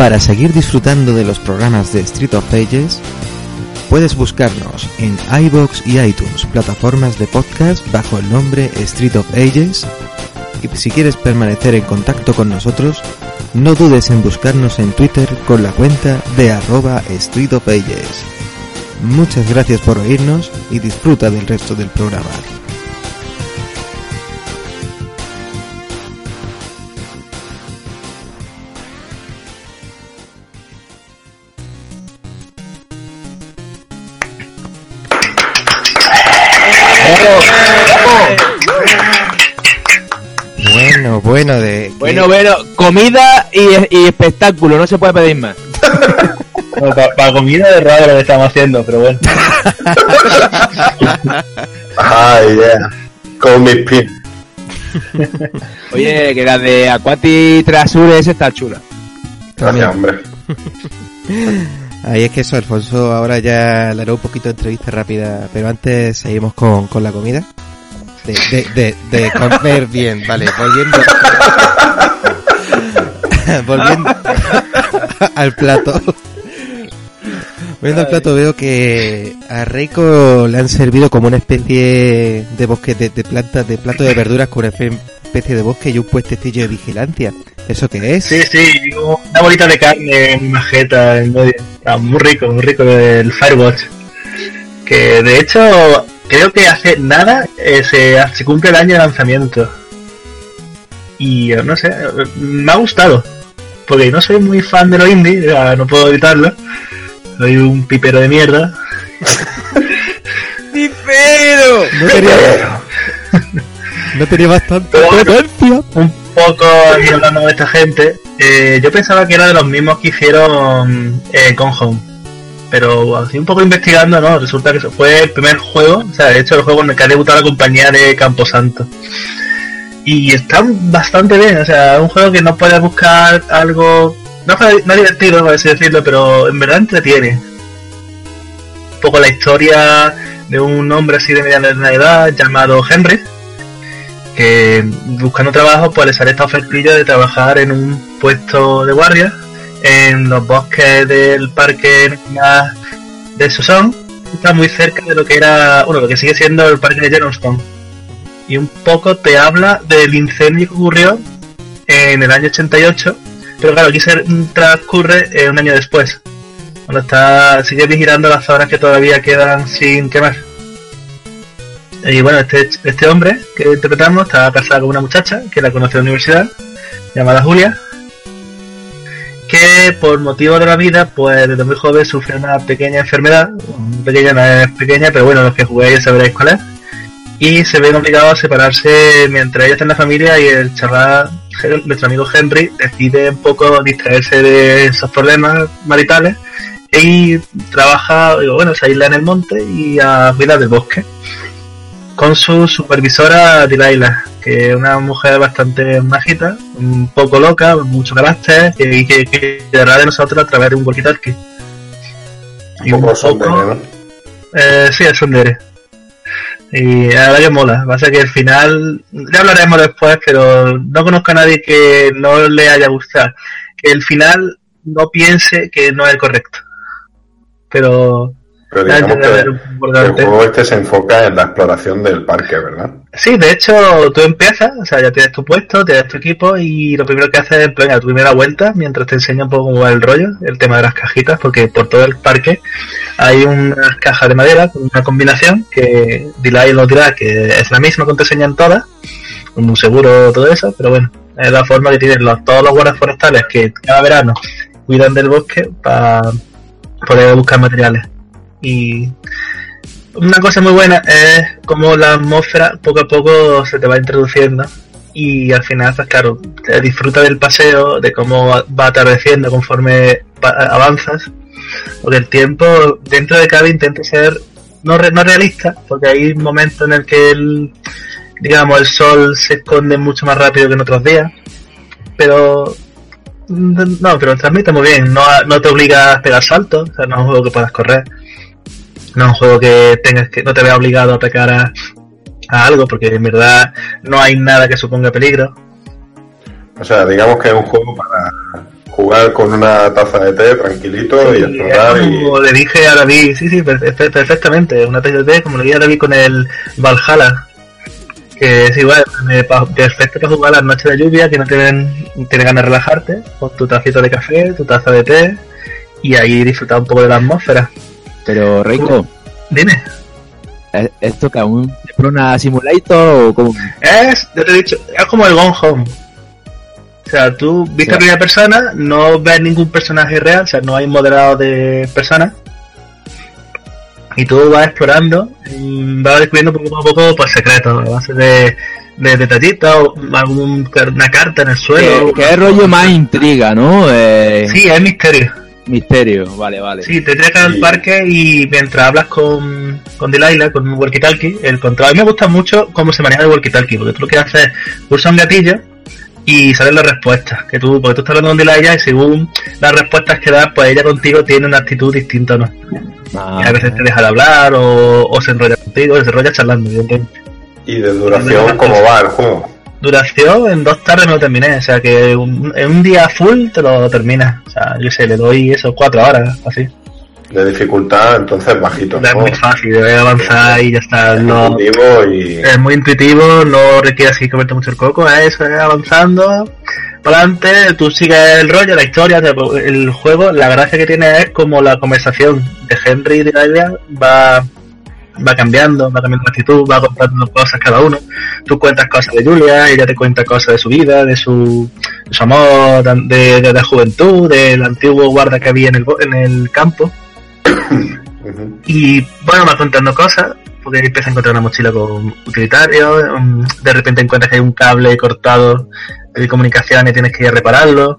Para seguir disfrutando de los programas de Street of Ages, puedes buscarnos en iBox y iTunes, plataformas de podcast bajo el nombre Street of Ages. Y si quieres permanecer en contacto con nosotros, no dudes en buscarnos en Twitter con la cuenta de arroba Street of Ages. Muchas gracias por oírnos y disfruta del resto del programa. De... Bueno, bueno, comida y, y espectáculo, no se puede pedir más. para, comida es raro lo que estamos haciendo, pero bueno. Ay, yeah. Con mis pies. Oye, que la de Aquati Trasures está chula. Gracias, hombre. Ahí es que eso, Alfonso, ahora ya le haré un poquito de entrevista rápida, pero antes seguimos con, con la comida. De, de, de, de comer bien, vale, volviendo. volviendo al plato. Volviendo al plato veo que a Reiko le han servido como una especie de bosque de, de plantas, de plato de verduras con una especie de bosque y un puestecillo de vigilancia. ¿Eso qué es? Sí, sí, una bolita de carne, una majeta en medio. Ah, muy rico, muy rico el Firewatch. Que de hecho, creo que hace nada eh, se, se cumple el año de lanzamiento. Y eh, no sé, me ha gustado. Porque no soy muy fan de los indie, ya no puedo evitarlo. Soy un pipero de mierda. ¡Pipero! No tenía, no tenía bastante potencia. un poco y hablando de esta gente, eh, yo pensaba que era de los mismos que hicieron eh, con Home. Pero así un poco investigando, ¿no? Resulta que fue el primer juego, o sea, de hecho el juego en el que ha debutado la compañía de Camposanto. Y está bastante bien, o sea, un juego que no puedes buscar algo, no, no divertido, por así decirlo, pero en verdad entretiene. Un poco la historia de un hombre así de mediana edad llamado Henry, que buscando trabajo pues le sale esta ofertilla de trabajar en un puesto de guardia en los bosques del parque de Susón está muy cerca de lo que era bueno lo que sigue siendo el parque de Yellowstone y un poco te habla del incendio que ocurrió en el año 88 pero claro aquí se transcurre eh, un año después cuando está sigue vigilando las zonas que todavía quedan sin quemar. Y bueno, este, este hombre que interpretamos está casado con una muchacha que la conoce en la universidad, llamada Julia, que por motivo de la vida, pues desde muy joven sufre una pequeña enfermedad, pequeña no es pequeña, pero bueno, los que juguéis sabréis cuál es, y se ven obligados a separarse mientras ella está en la familia y el chaval, nuestro amigo Henry, decide un poco distraerse de esos problemas maritales y trabaja, digo, bueno, se aísla en el monte y a cuidar del bosque con su supervisora Delilah, que es una mujer bastante majita, un poco loca, mucho carácter, que, que, que cuidará de nosotros a través de un walkie-talkie. Un poco sondere, ¿no? eh, sí, es sondere. Y la verdad que mola. Pasa que el final, ya hablaremos después, pero no conozco a nadie que no le haya gustado. Que el final no piense que no es el correcto. Pero Pero digamos que el juego este se enfoca en la exploración del parque, ¿verdad? Sí, de hecho, tú empiezas, o sea, ya tienes tu puesto, tienes tu equipo y lo primero que haces es venga, tu primera vuelta mientras te enseña un poco cómo va el rollo, el tema de las cajitas, porque por todo el parque hay unas cajas de madera con una combinación que Delay nos dirá que es la misma que te enseñan todas, un seguro, todo eso, pero bueno, es la forma que tienen todos los guardias forestales que cada verano cuidan del bosque para poder buscar materiales. Y una cosa muy buena es como la atmósfera poco a poco se te va introduciendo y al final, pues claro, te disfruta del paseo, de cómo va atardeciendo conforme avanzas, porque el tiempo dentro de cada intenta ser no, no realista, porque hay momentos en el que el, digamos, el sol se esconde mucho más rápido que en otros días, pero no, pero transmite muy bien, no, no te obliga a pegar saltos, o sea, no es un juego que puedas correr no es un juego que tengas que no te vea obligado a pecar a, a algo porque en verdad no hay nada que suponga peligro. O sea, digamos que es un juego para jugar con una taza de té tranquilito y explorar es y... como le dije a David sí sí perfe- perfectamente una taza de té como le dije a David con el Valhalla que es igual eh, perfecto para jugar las noches de lluvia que no tienen tienes ganas de relajarte con tu tacita de café tu taza de té y ahí disfrutar un poco de la atmósfera Pero, Reiko, Dime. ¿es- ¿esto que un Prona Simulator o como? Es, ya te he dicho, es como el Gone Home. O sea, tú viste Ya. a primera persona, no ves ningún personaje real, o sea, no hay moderado de personas. Y tú vas explorando, y vas descubriendo poco a poco pues, secretos, a base de, de detallitos, o algún, una carta en el suelo. Que, que es rollo más intriga, ¿no? Eh, Sí, es misterio. Misterio, vale, vale. Sí, te traes al Sí. parque y mientras hablas con, con Delilah, con un walkie-talkie, el control. A mí me gusta mucho cómo se maneja el walkie-talkie, porque tú lo que haces es pulsar un gatillo y salen las respuestas. Que tú, porque tú estás hablando con Delilah y según las respuestas que das, pues ella contigo tiene una actitud distinta o no. Ah, y a veces te deja de hablar o, o se enrolla contigo, o se enrolla charlando, evidentemente. Y de duración, ¿cómo va el juego? Duración, en dos tardes me lo terminé, o sea que un- en un día full te lo terminas. O sea, yo sé, le doy eso, cuatro horas, así. De dificultad, entonces bajito. Es ¿no? muy fácil, debe avanzar y ya está. Es No, y es muy intuitivo, no requiere así comerte mucho el coco, es eso, es avanzando. Para adelante, tú sigues el rollo, la historia, el juego, la gracia que tiene es como la conversación de Henry y de Nadia va, va cambiando, va cambiando la actitud, va contando cosas cada uno. Tú cuentas cosas de Julia, ella te cuenta cosas de su vida, de su, de su amor, de, de la juventud, del antiguo guarda que había en el, en el campo. Y bueno, va contando cosas, porque empieza a encontrar una mochila con utilitarios, mm, de repente encuentras que hay un cable cortado de comunicación y tienes que ir a repararlo.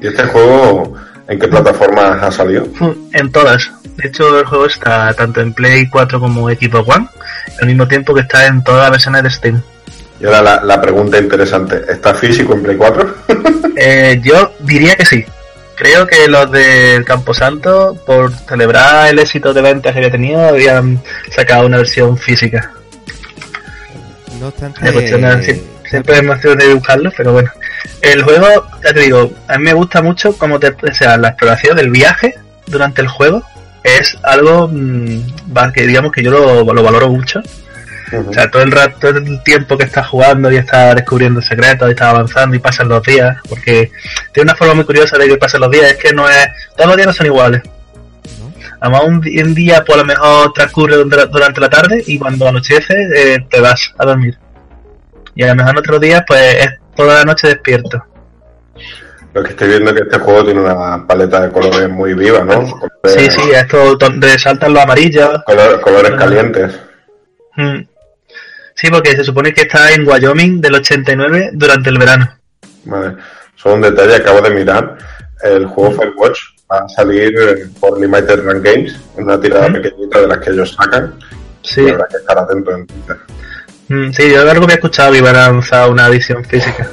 ¿Y este juego en qué plataformas ha salido? En todas. De hecho, el juego está tanto en Play 4 como Equipo One, al mismo tiempo que está en todas las versiones de Steam. Y ahora la, la pregunta interesante, ¿está físico en Play 4? Eh, yo diría que sí. Creo que los del Camposanto, por celebrar el éxito de ventas que había tenido, habían sacado una versión física. No obstante, si- siempre es más de buscarlo, pero bueno. El juego, ya te digo, a mí me gusta mucho como te, o sea, la exploración, el viaje durante el juego es algo mm, va- que digamos que yo lo, lo valoro mucho. O sea, todo el rato, todo el tiempo que estás jugando y estás descubriendo secretos y estás avanzando y pasan los días, porque tiene una forma muy curiosa de que pasan los días, es que no es, todos los días no son iguales. Además, un, un día por lo mejor transcurre dura- durante la tarde y cuando anochece eh, te vas a dormir. Y a lo mejor en otros días, pues es toda la noche despierto. Lo que estoy viendo es que este juego tiene una paleta de colores muy viva, ¿no? Sí, Colores- sí, esto donde saltan los amarillos. color- colores calientes. Mm. Sí, porque se supone que está en Wyoming del 89 durante el verano. Vale. Solo un detalle, acabo de mirar. El juego Firewatch va a salir eh, por Limited Run Games, una tirada Ujú. pequeñita de las que ellos sacan. Sí, Y habrá que estar atento en Twitter. Mm, sí, yo algo había escuchado que iban a lanzar una edición física.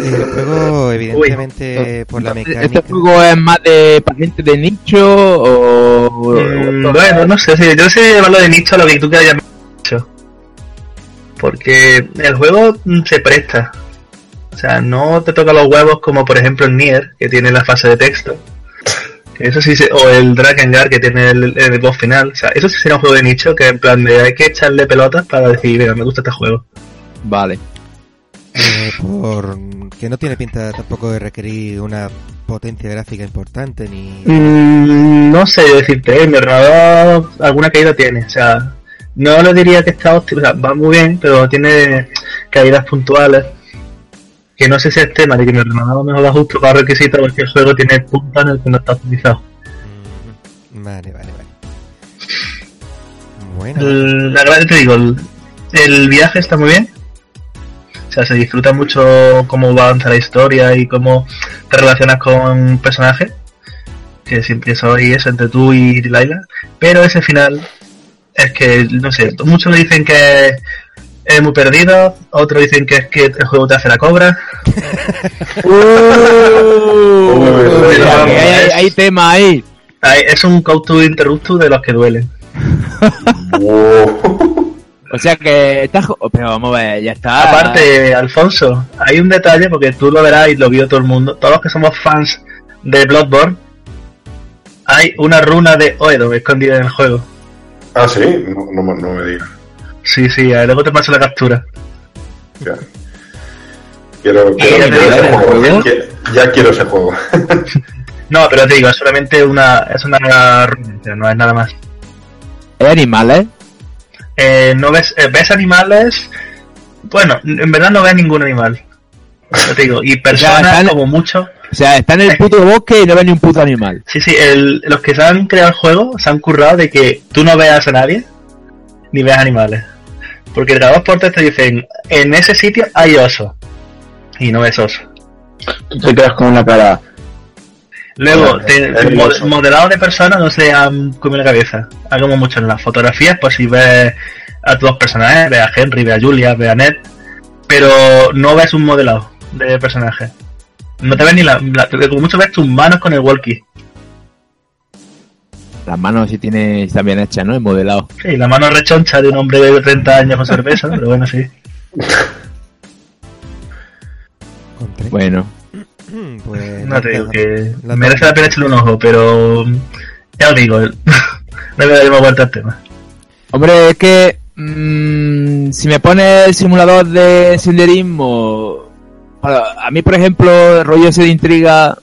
El juego, evidentemente, por la mecánica. ¿Este juego es más de para gente de nicho o...? Mm, bueno, no sé, sí, yo sé llevarlo de nicho a lo que tú quieras llamar nicho. Porque el juego mm, se presta. O sea, no te toca los huevos como por ejemplo el Nier, que tiene la fase de texto. Eso sí, se- o el Drakengard, que tiene el, el boss final. O sea, eso sí sería un juego de nicho, que en plan de hay que echarle pelotas para decir, venga, me gusta este juego. Vale. Eh, por que no tiene pinta tampoco de requerir una potencia gráfica importante ni Mm, no sé decirte, ¿eh? mi ordenador alguna caída tiene, o sea, no le diría que está óptimo, o sea, va muy bien, pero tiene caídas puntuales. Que no sé si es tema de que mi ordenador me da justo para requisitos porque el juego tiene puntos en el que no está optimizado. Mm, Vale, vale, vale. Bueno, La verdad te digo, el, el viaje está muy bien. O sea, se disfruta mucho cómo va a avanzar la historia y cómo te relacionas con un personaje. Que siempre soy eso entre tú y Laila. Pero ese final es que, no sé, muchos le dicen que es muy perdido, otros dicen que es que el juego te hace la cobra. Uy, Hay, hay- hay tema ahí. Es un cauto interruptus de los que duelen. Wow. O sea que está... jo- Pero vamos a ver, ya está. Aparte, Alfonso, hay un detalle porque tú lo verás y lo vio todo el mundo. Todos los que somos fans de Bloodborne, hay una runa de Oedo escondida en el juego. Ah, sí, no, no, me- no me digas. Sí, sí, eh, luego te paso la captura. Ya. Quiero, ese juego. Ya, ya quiero ese juego. No, pero te digo, es solamente una, es una referencia, no es nada más. ¿Hay animales? Eh, no ves, eh, ves animales, bueno, en verdad no ves ningún animal. Te digo, y personas están- como mucho. O sea, está en el puto bosque y no ve ni un puto animal. Sí, sí, el- los que se han creado el juego se han currado de que tú no veas a nadie ni veas animales. Porque cada dos por tres te dicen, en ese sitio hay oso. Y no ves oso. Tú te quedas con una cara. Luego, Vale, te- modelado de personas no se han comido la cabeza. Hagamos mucho en las fotografías, pues si ves a tus dos personajes, ves a Henry, ves a Julia, ves a Ned, pero no ves un modelado de personaje. No te ves ni la, la- como mucho ves tus manos con el walkie. Las manos sí tiene, están bien hechas, ¿no? El modelado. Sí, la mano rechoncha de un hombre de 30 años con cerveza, pero bueno, sí. Bueno. Pues No te digo que merece la pena echarle un ojo, pero ya os digo, no le daremos vuelta al tema. Hombre, es que mm, si me pone el simulador de senderismo, a mí por ejemplo, rollo ese de intriga,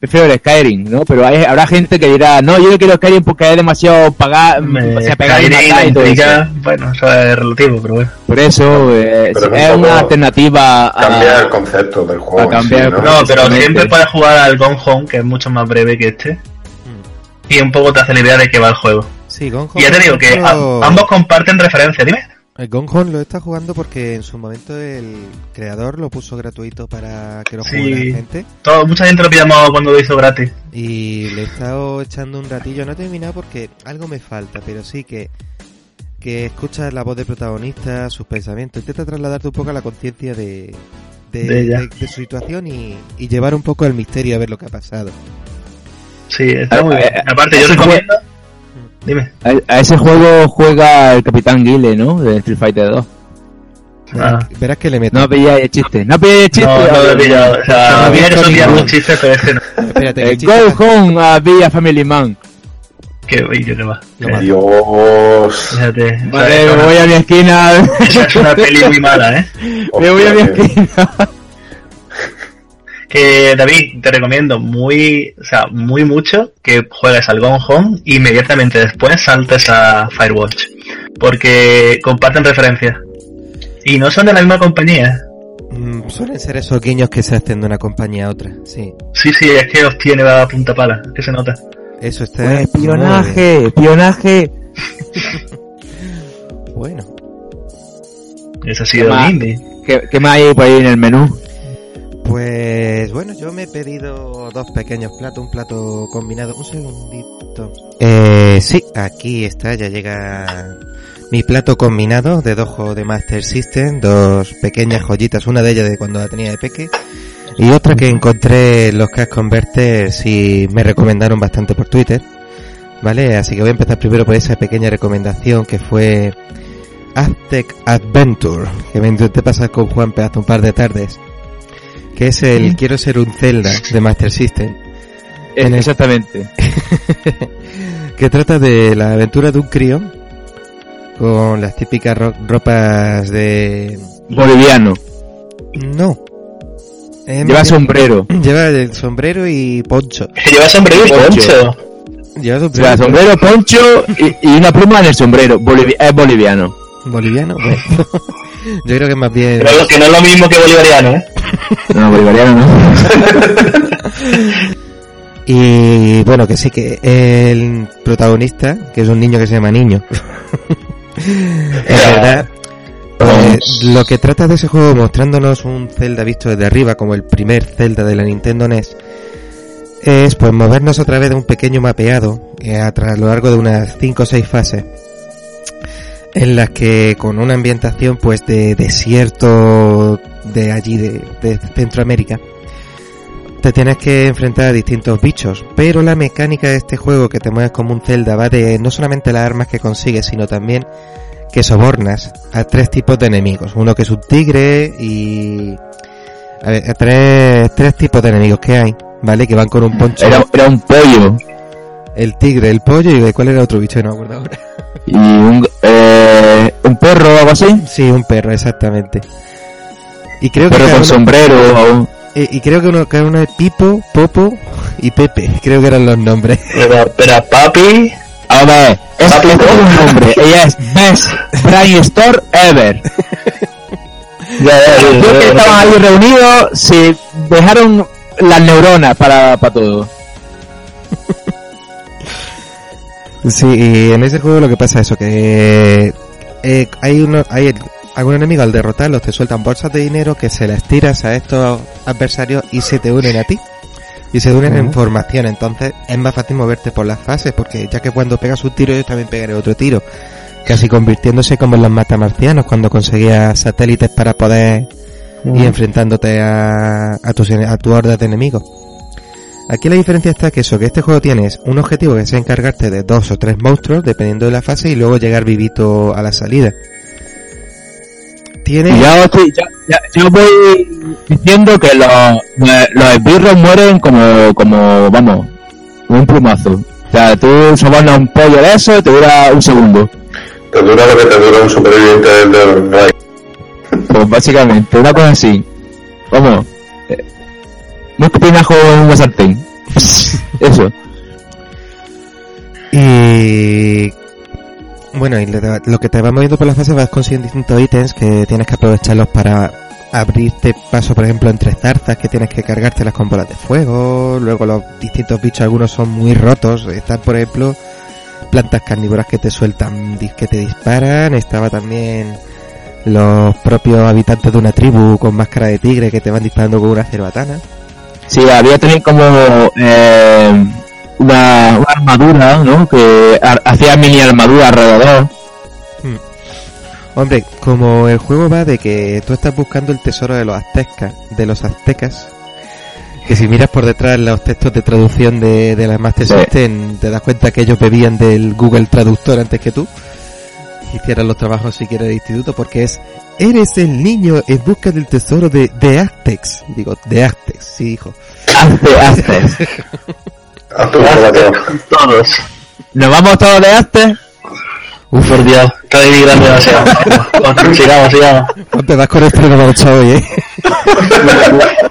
prefiero el Skyrim, ¿no? Pero hay, habrá gente que dirá, no, yo no quiero Skyrim porque es demasiado pagar, o sea, pegar y Skyrim, matar y todo eso. intriga, bueno, eso es relativo, pero bueno. Por eso eh, Pero es es un una alternativa a... Cambia el concepto del juego. a cambiar sí, el ¿no? No, pero siempre puedes jugar al Gone Home, que es mucho más breve que este, y un poco te hace la idea de que va el juego. Sí, Gone Y ya te Home, digo que ambos comparten referencia, dime. El Gone Home lo está jugando porque en su momento el creador lo puso gratuito para que lo Sí. jugara la gente. Todo, mucha gente lo pillamos cuando lo hizo gratis. Y le he estado echando un ratillo, no he terminado porque algo me falta, pero sí que que escuchas la voz del protagonista, sus pensamientos, intenta trasladarte un poco a la conciencia de, de, De ella. de- de su situación y, y llevar un poco el misterio a ver lo que ha pasado. Sí, está Eh, muy bien. eh, Aparte, yo ese recomiendo... Dime. A, a ese juego juega el Capitán Guile, ¿no? De Street Fighter 2. Ah. Verás que le meto. No pilláis el chiste, no pilláis el chiste. No, no lo he pillado. O sea, No son días ninguno. un chiste, pero este no. Espérate, Eh, el chiste go está- home a Villa Family Man. Que oye, que va. Dios. Fíjate. Vale, me voy a mi esquina. esa es una peli muy mala, ¿eh? me voy a mi esquina. Que David, te recomiendo muy, o sea, muy mucho que juegues al Gone Home y inmediatamente después saltes a Firewatch. Porque comparten referencias. Y no son de la misma compañía. Mm, suelen ser esos guiños que se hacen de una compañía a otra, sí. Sí, sí, es que os tiene a punta pala, que se nota. Eso está. Pues, espionaje, espionaje. Bueno, Eso ha sido Toma. un indie. ¿Qué, ¿Qué más hay por ahí en el menú? Pues bueno, yo me he pedido dos pequeños platos, un plato combinado. Un segundito. Eh, sí, aquí está, ya llega mi plato combinado de juegos de Master System, dos pequeñas joyitas, una de ellas de cuando la tenía de peque. Y otra que encontré en los Cash Converters y me recomendaron bastante por Twitter. ¿Vale? Así que voy a empezar primero por esa pequeña recomendación que fue Aztec Adventure, que me intenté pasar con Juan hace un par de tardes. Que es el Quiero ser un Zelda de Master System. En el- Exactamente. que trata de la aventura de un crío con las típicas ro- ropas de... Boliviano. No. Es Lleva sombrero. Lleva el sombrero y poncho. Lleva sombrero y Poncho. Lleva sombrero, sea, sombrero, poncho y, y una pluma en el sombrero. Es boliviano. boliviano. Bueno, yo creo que más bien... Pero que no es lo mismo que bolivariano, ¿eh? No, bolivariano no. Y bueno, que sí, que el protagonista, que es un niño que se llama Niño, es verdad, pues, lo que trata de ese juego mostrándonos un Zelda visto desde arriba, como el primer Zelda de la Nintendo NES, es pues movernos a través de un pequeño mapeado eh, a, tra- a lo largo de unas 5 o 6 fases en las que con una ambientación pues de desierto de allí de, de Centroamérica te tienes que enfrentar a distintos bichos, pero la mecánica de este juego que te mueves como un Zelda va de no solamente las armas que consigues, sino también que sobornas a tres tipos de enemigos. Uno que es un tigre y... A ver, a tres, tres tipos de enemigos que hay, ¿vale? Que van con un poncho. Era, era un pollo. El tigre, el pollo y de cuál era otro bicho, no me acuerdo ahora. Y un, eh, un perro o algo así. Sí, un perro, exactamente. Y creo Perro con uno- sombrero. o- Eh, y creo que uno, cada uno es Pipo, Popo y Pepe, creo que eran los nombres. Pero, pero papi, A ver, es Papi, ¿no? un nombre. Ella es Best Brain Store Ever. ya, ya, Los tíos que estaban ahí reunidos se dejaron las neuronas para, para todo. Sí, y en ese juego lo que pasa es eso, que eh, hay uno, hay algún enemigo al derrotarlos te sueltan bolsas de dinero que se las tiras a estos adversarios y se te unen a ti. Y se unen en formación, entonces es más fácil moverte por las fases, porque ya que cuando pegas un tiro yo también pegaré otro tiro. Casi convirtiéndose como en los matamarcianos cuando conseguías satélites para poder ir enfrentándote a, a tus ene- a tu horda de enemigos. Aquí la diferencia está que eso, que este juego tienes un objetivo que es encargarte de dos o tres monstruos, dependiendo de la fase, y luego llegar vivito a la salida. Tiene... Ya, estoy- ya, ya- yo voy diciendo que los, los esbirros mueren como, como, vamos, un plumazo. O sea, tú sobornas un pollo de eso y te dura un segundo. Te dura lo que te dura un superviviente del. Pues básicamente, una cosa así. Vamos. Eh, Un escupinajo en una sartén. Eso. Y bueno, y lo, que te va moviendo por la fase vas consiguiendo distintos ítems que tienes que aprovecharlos para abrirte paso, por ejemplo, entre zarzas que tienes que cargártelas con bolas de fuego. Luego los distintos bichos, algunos son muy rotos. Están, por ejemplo, plantas carnívoras que te sueltan, que te disparan. Estaba también los propios habitantes de una tribu con máscara de tigre que te van disparando con una cerbatana. Sí, había también como eh, una, una armadura, ¿no? Que ar- hacía mini armadura alrededor. Hombre, como el juego va de que tú estás buscando el tesoro de los aztecas, de los aztecas, que si miras por detrás los textos de traducción de, de la Master Sí. System, te das cuenta que ellos bebían del Google Traductor antes que tú. Hicieran los trabajos si quieres de instituto, porque es, eres el niño en busca del tesoro de, de Aztecs. Digo, de Aztecs, sí, hijo. Tu juego. todos. Nos vamos todos de hazte. Uf, por Dios, está dividiendo demasiado. Sigamos, sigamos. Te vas con esto de ocho hoy, eh.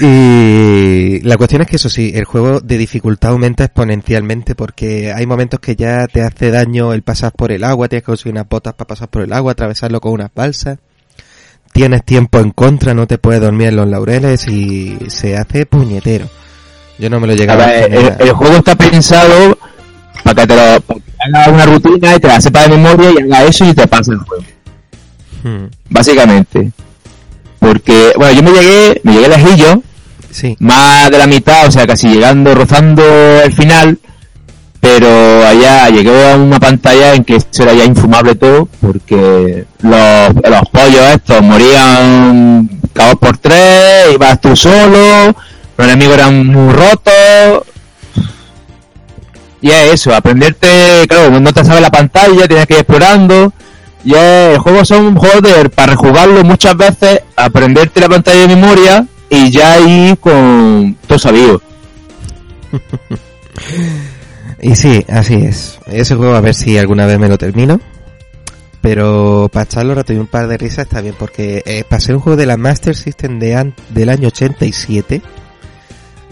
Y la cuestión es que eso sí, el juego de dificultad aumenta exponencialmente porque hay momentos que ya te hace daño el pasar por el agua, tienes que conseguir unas botas para pasar por el agua, atravesarlo con unas balsas. Tienes tiempo en contra, no te puedes dormir en los laureles y se hace puñetero. Yo no me lo llegaba a ver, el, juego está pensado para que te lo, para que hagas una rutina y te la sepas de memoria y haga eso y te pasa el juego. Hmm, Básicamente. Porque, bueno, yo me llegué, me llegué lejillo, Sí, más de la mitad, o sea, casi llegando, rozando el final, pero allá llegué a una pantalla en que eso era ya infumable todo, porque los, los pollos estos morían cada dos por tres, ibas tú solo, los enemigos eran muy rotos, y es eso, aprenderte, claro, no- te sabe la pantalla, tienes que ir explorando, y es, el juego son de, para rejugarlo muchas veces, aprenderte la pantalla de memoria y ya ir con todo sabido. Y sí, así es. Ese juego a ver si alguna vez me lo termino. Pero para echarlo rato y un par de risas está bien porque eh, para ser un juego de la Master System de an- del año 87,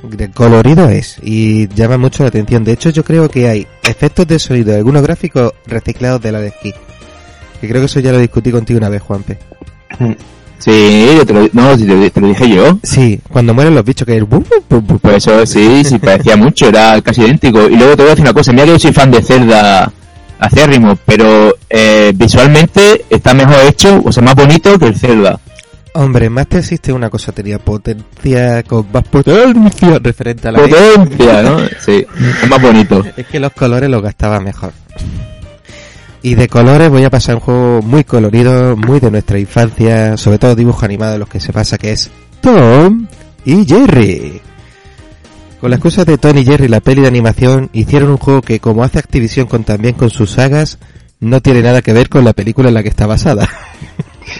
de colorido es y llama mucho la atención. De hecho yo creo que hay efectos de sonido algunos gráficos reciclados de la de Ski. Que creo que eso ya lo discutí contigo una vez, Juanpe. Sí, yo te lo, no, si te, te lo dije yo. Sí, cuando mueren los bichos que es... Pues eso sí, sí parecía mucho, era casi idéntico. Y luego te voy a decir una cosa, mira que yo soy fan de Zelda acérrimo, pero eh, visualmente está mejor hecho, o sea, más bonito que el Zelda. Hombre, Master System una cosa tenía potencia con más potencia referente a la Potencia, ¿no? Sí, es más bonito. Es que los colores los gastaba mejor. Y de colores voy a pasar un juego muy colorido, muy de nuestra infancia, sobre todo dibujos animados de los que se pasa, que es Tom y Jerry. Con la excusa de Tom y Jerry, la peli de animación, hicieron un juego que, como hace Activision con también con sus sagas, no tiene nada que ver con la película en la que está basada.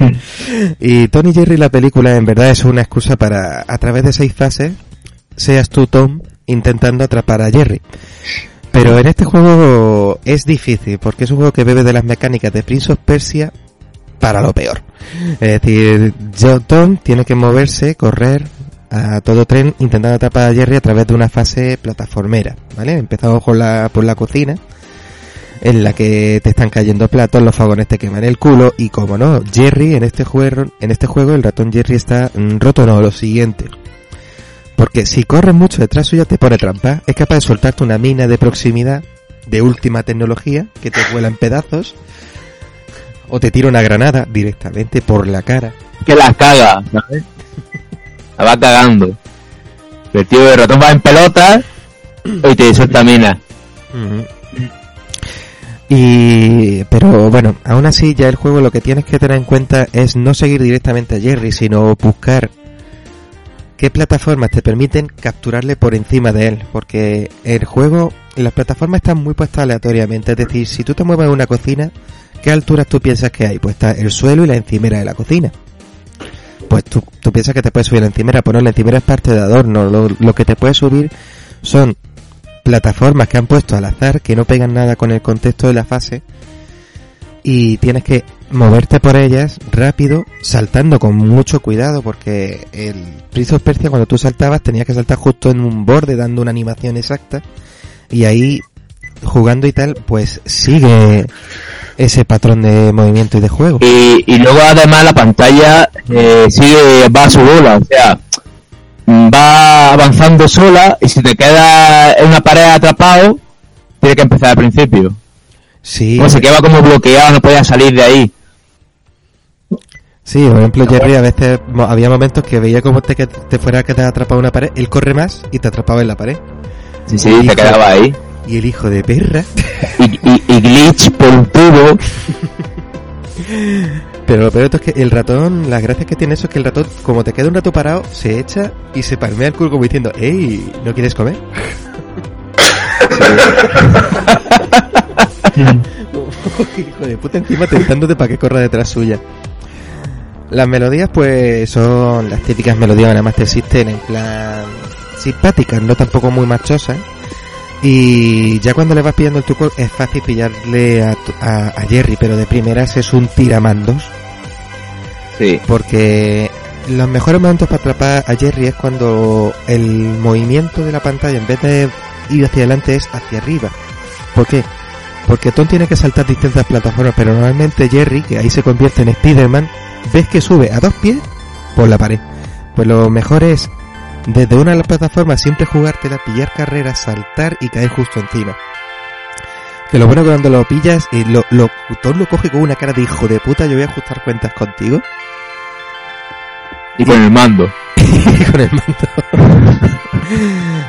y Tom y Jerry, la película, en verdad es una excusa para, a través de seis fases, seas tú, Tom, intentando atrapar a Jerry. Pero en este juego es difícil, porque es un juego que bebe de las mecánicas de Prince of Persia, para lo peor. Es decir, Jo- Tom tiene que moverse, correr a todo tren intentando atrapar a Jerry a través de una fase plataformera, ¿vale? Empezamos con la, por la cocina, en la que te están cayendo platos, los fogones te queman el culo y como no, Jerry en este juego, en este juego el ratón Jerry está mm, roto no, lo siguiente. Porque si corres mucho detrás suya te pone trampa, es capaz de soltarte una mina de proximidad de última tecnología que te vuela en pedazos o te tira una granada directamente por la cara. Que la caga, ¿sabes? La va cagando. El tío de ratón va en pelota y te suelta mina. Y, pero bueno, aún así ya el juego lo que tienes que tener en cuenta es no seguir directamente a Jerry, sino buscar qué plataformas te permiten capturarle por encima de él, porque el juego, las plataformas están muy puestas aleatoriamente, es decir, si tú te mueves en una cocina, ¿qué alturas tú piensas que hay? Pues está el suelo y la encimera de la cocina. Pues tú, tú piensas que te puedes subir la encimera, pues no, la encimera es parte de adorno, lo, lo que te puedes subir son plataformas que han puesto al azar que no pegan nada con el contexto de la fase y tienes que moverte por ellas rápido, saltando con mucho cuidado porque el Prince of Persia cuando tú saltabas tenías que saltar justo en un borde dando una animación exacta y ahí jugando y tal pues sigue ese patrón de movimiento y de juego. Y, y luego además la pantalla eh, sigue, va a su bola, o sea, va avanzando sola y si te queda en una pared atrapado, tiene que empezar al principio. Sí, Como se queda como bloqueado, no podía salir de ahí. Sí, por ejemplo Jerry a veces había momentos que veía como te, que te fuera que te atrapaba una pared, él corre más y te atrapaba en la pared. Sí, sí, te quedaba ahí. Y el hijo de perra Y, y, y glitch por un tubo. Pero lo peor es que el ratón, las gracias que tiene eso es que el ratón, como te queda un rato parado, se echa y se palmea el culo como diciendo, ¡Ey! ¿No quieres comer? Hijo de puta, encima tentándote para que corra detrás suya. Las melodías, pues, son las típicas melodías que nada más te existen en plan simpáticas, no tampoco muy machosas. Y ya cuando le vas pillando el truco es fácil pillarle a, a, a Jerry, pero de primeras es un tiramandos. Sí. Porque los mejores momentos para atrapar a Jerry es cuando el movimiento de la pantalla en vez de ir hacia adelante es hacia arriba. ¿Por qué? Porque Tom tiene que saltar distintas plataformas, pero normalmente Jerry, que ahí se convierte en Spider-Man, ves que sube a dos pies por la pared. Pues lo mejor es desde una de las plataformas siempre jugártela, pillar carreras, saltar y caer justo encima. Que lo bueno que cuando lo pillas, eh, lo, lo, Tom lo coge con una cara de hijo de puta, yo voy a ajustar cuentas contigo. Y con el mando. con el mando.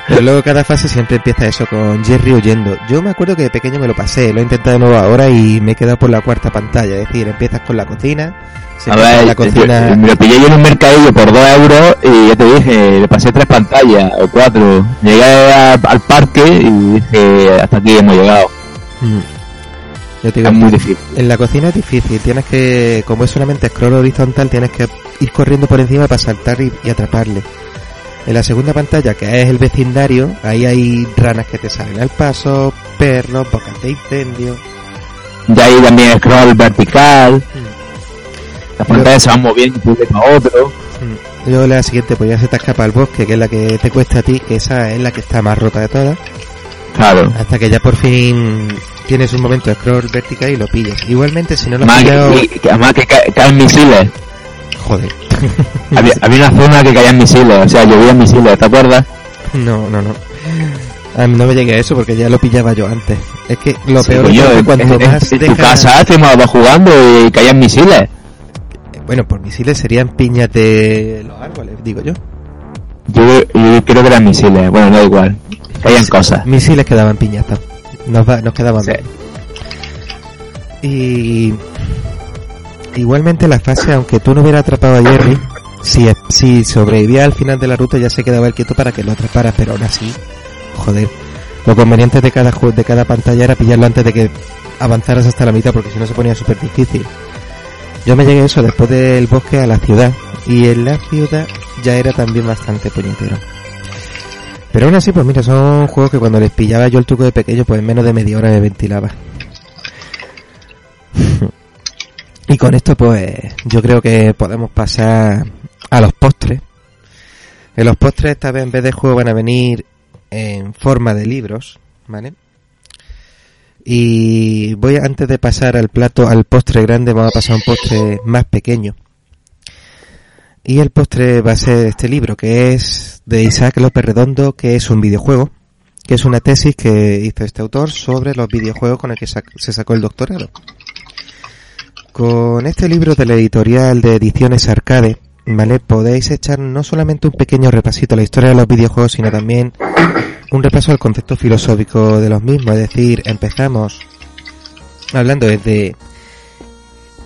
Pero luego cada fase siempre empieza eso con Jerry huyendo. Yo me acuerdo que de pequeño me lo pasé, lo he intentado de nuevo ahora y me he quedado por la cuarta pantalla. Es decir, empiezas con la cocina, se A ver, la cocina. me lo pillé yo en un mercadillo por dos euros y ya te dije, le pasé tres pantallas o cuatro. Llegué a- al parque y dije, hasta aquí hemos llegado. Mm. Yo te digo, Es muy difícil. en la cocina es difícil, tienes que, como es solamente scroll horizontal, tienes que ir corriendo por encima para saltar y, y atraparle. En la segunda pantalla, que es el vecindario, ahí hay ranas que te salen al paso, perros, bocas de incendio. Ya hay también scroll vertical. Las pantallas se van moviendo de un para otro. Mm. Luego la siguiente, pues ya se te escapa al bosque, que es la que te cuesta a ti, que esa es la que está más rota de todas. Claro. Hasta que ya por fin tienes un momento de scroll vertical y lo pillas. Igualmente, si no lo has Además, pillado... que, que- además que ca- caen misiles. Joder. Había, había una zona que caían misiles, o sea, llovían misiles, ¿te acuerdas? No, no, no. A mí no me llegué a eso porque ya lo pillaba yo antes. Es que lo Sí, peor coño, es que en- cuanto en, más en tu dejas- casa estuvimos jugando y caían misiles. Bueno, por misiles serían piñas de los árboles, digo yo. Yo, yo creo que eran misiles, bueno, no igual. Caían cosas. Misiles que daban piñatas. Nos, va- nos quedaban Sí. Y igualmente la fase, aunque tú no hubieras atrapado a Jerry, si, sobrevivía al final de la ruta ya se quedaba el quieto para que lo atrapara, pero aún así, joder, lo conveniente de cada de cada pantalla era pillarlo antes de que avanzaras hasta la mitad, porque si no se ponía súper difícil. Yo me llegué eso después del bosque a la ciudad, y en la ciudad ya era también bastante puñetero. Pero aún así, pues mira, son juegos que cuando les pillaba yo el truco de pequeño, pues en menos de media hora me ventilaba. Y con esto pues yo creo que podemos pasar a los postres. En los postres esta vez en vez de juego van a venir en forma de libros, ¿vale? Y voy antes de pasar al plato, al postre grande, vamos a pasar a un postre más pequeño. Y el postre va a ser este libro, que es de Isaac López Redondo, que es un videojuego, que es una tesis que hizo este autor sobre los videojuegos con el que se sacó el doctorado. Con este libro de la editorial de ediciones Arcade, ¿vale? Podéis echar no solamente un pequeño repasito a la historia de los videojuegos, sino también un repaso al concepto filosófico de los mismos. Es decir, empezamos hablando desde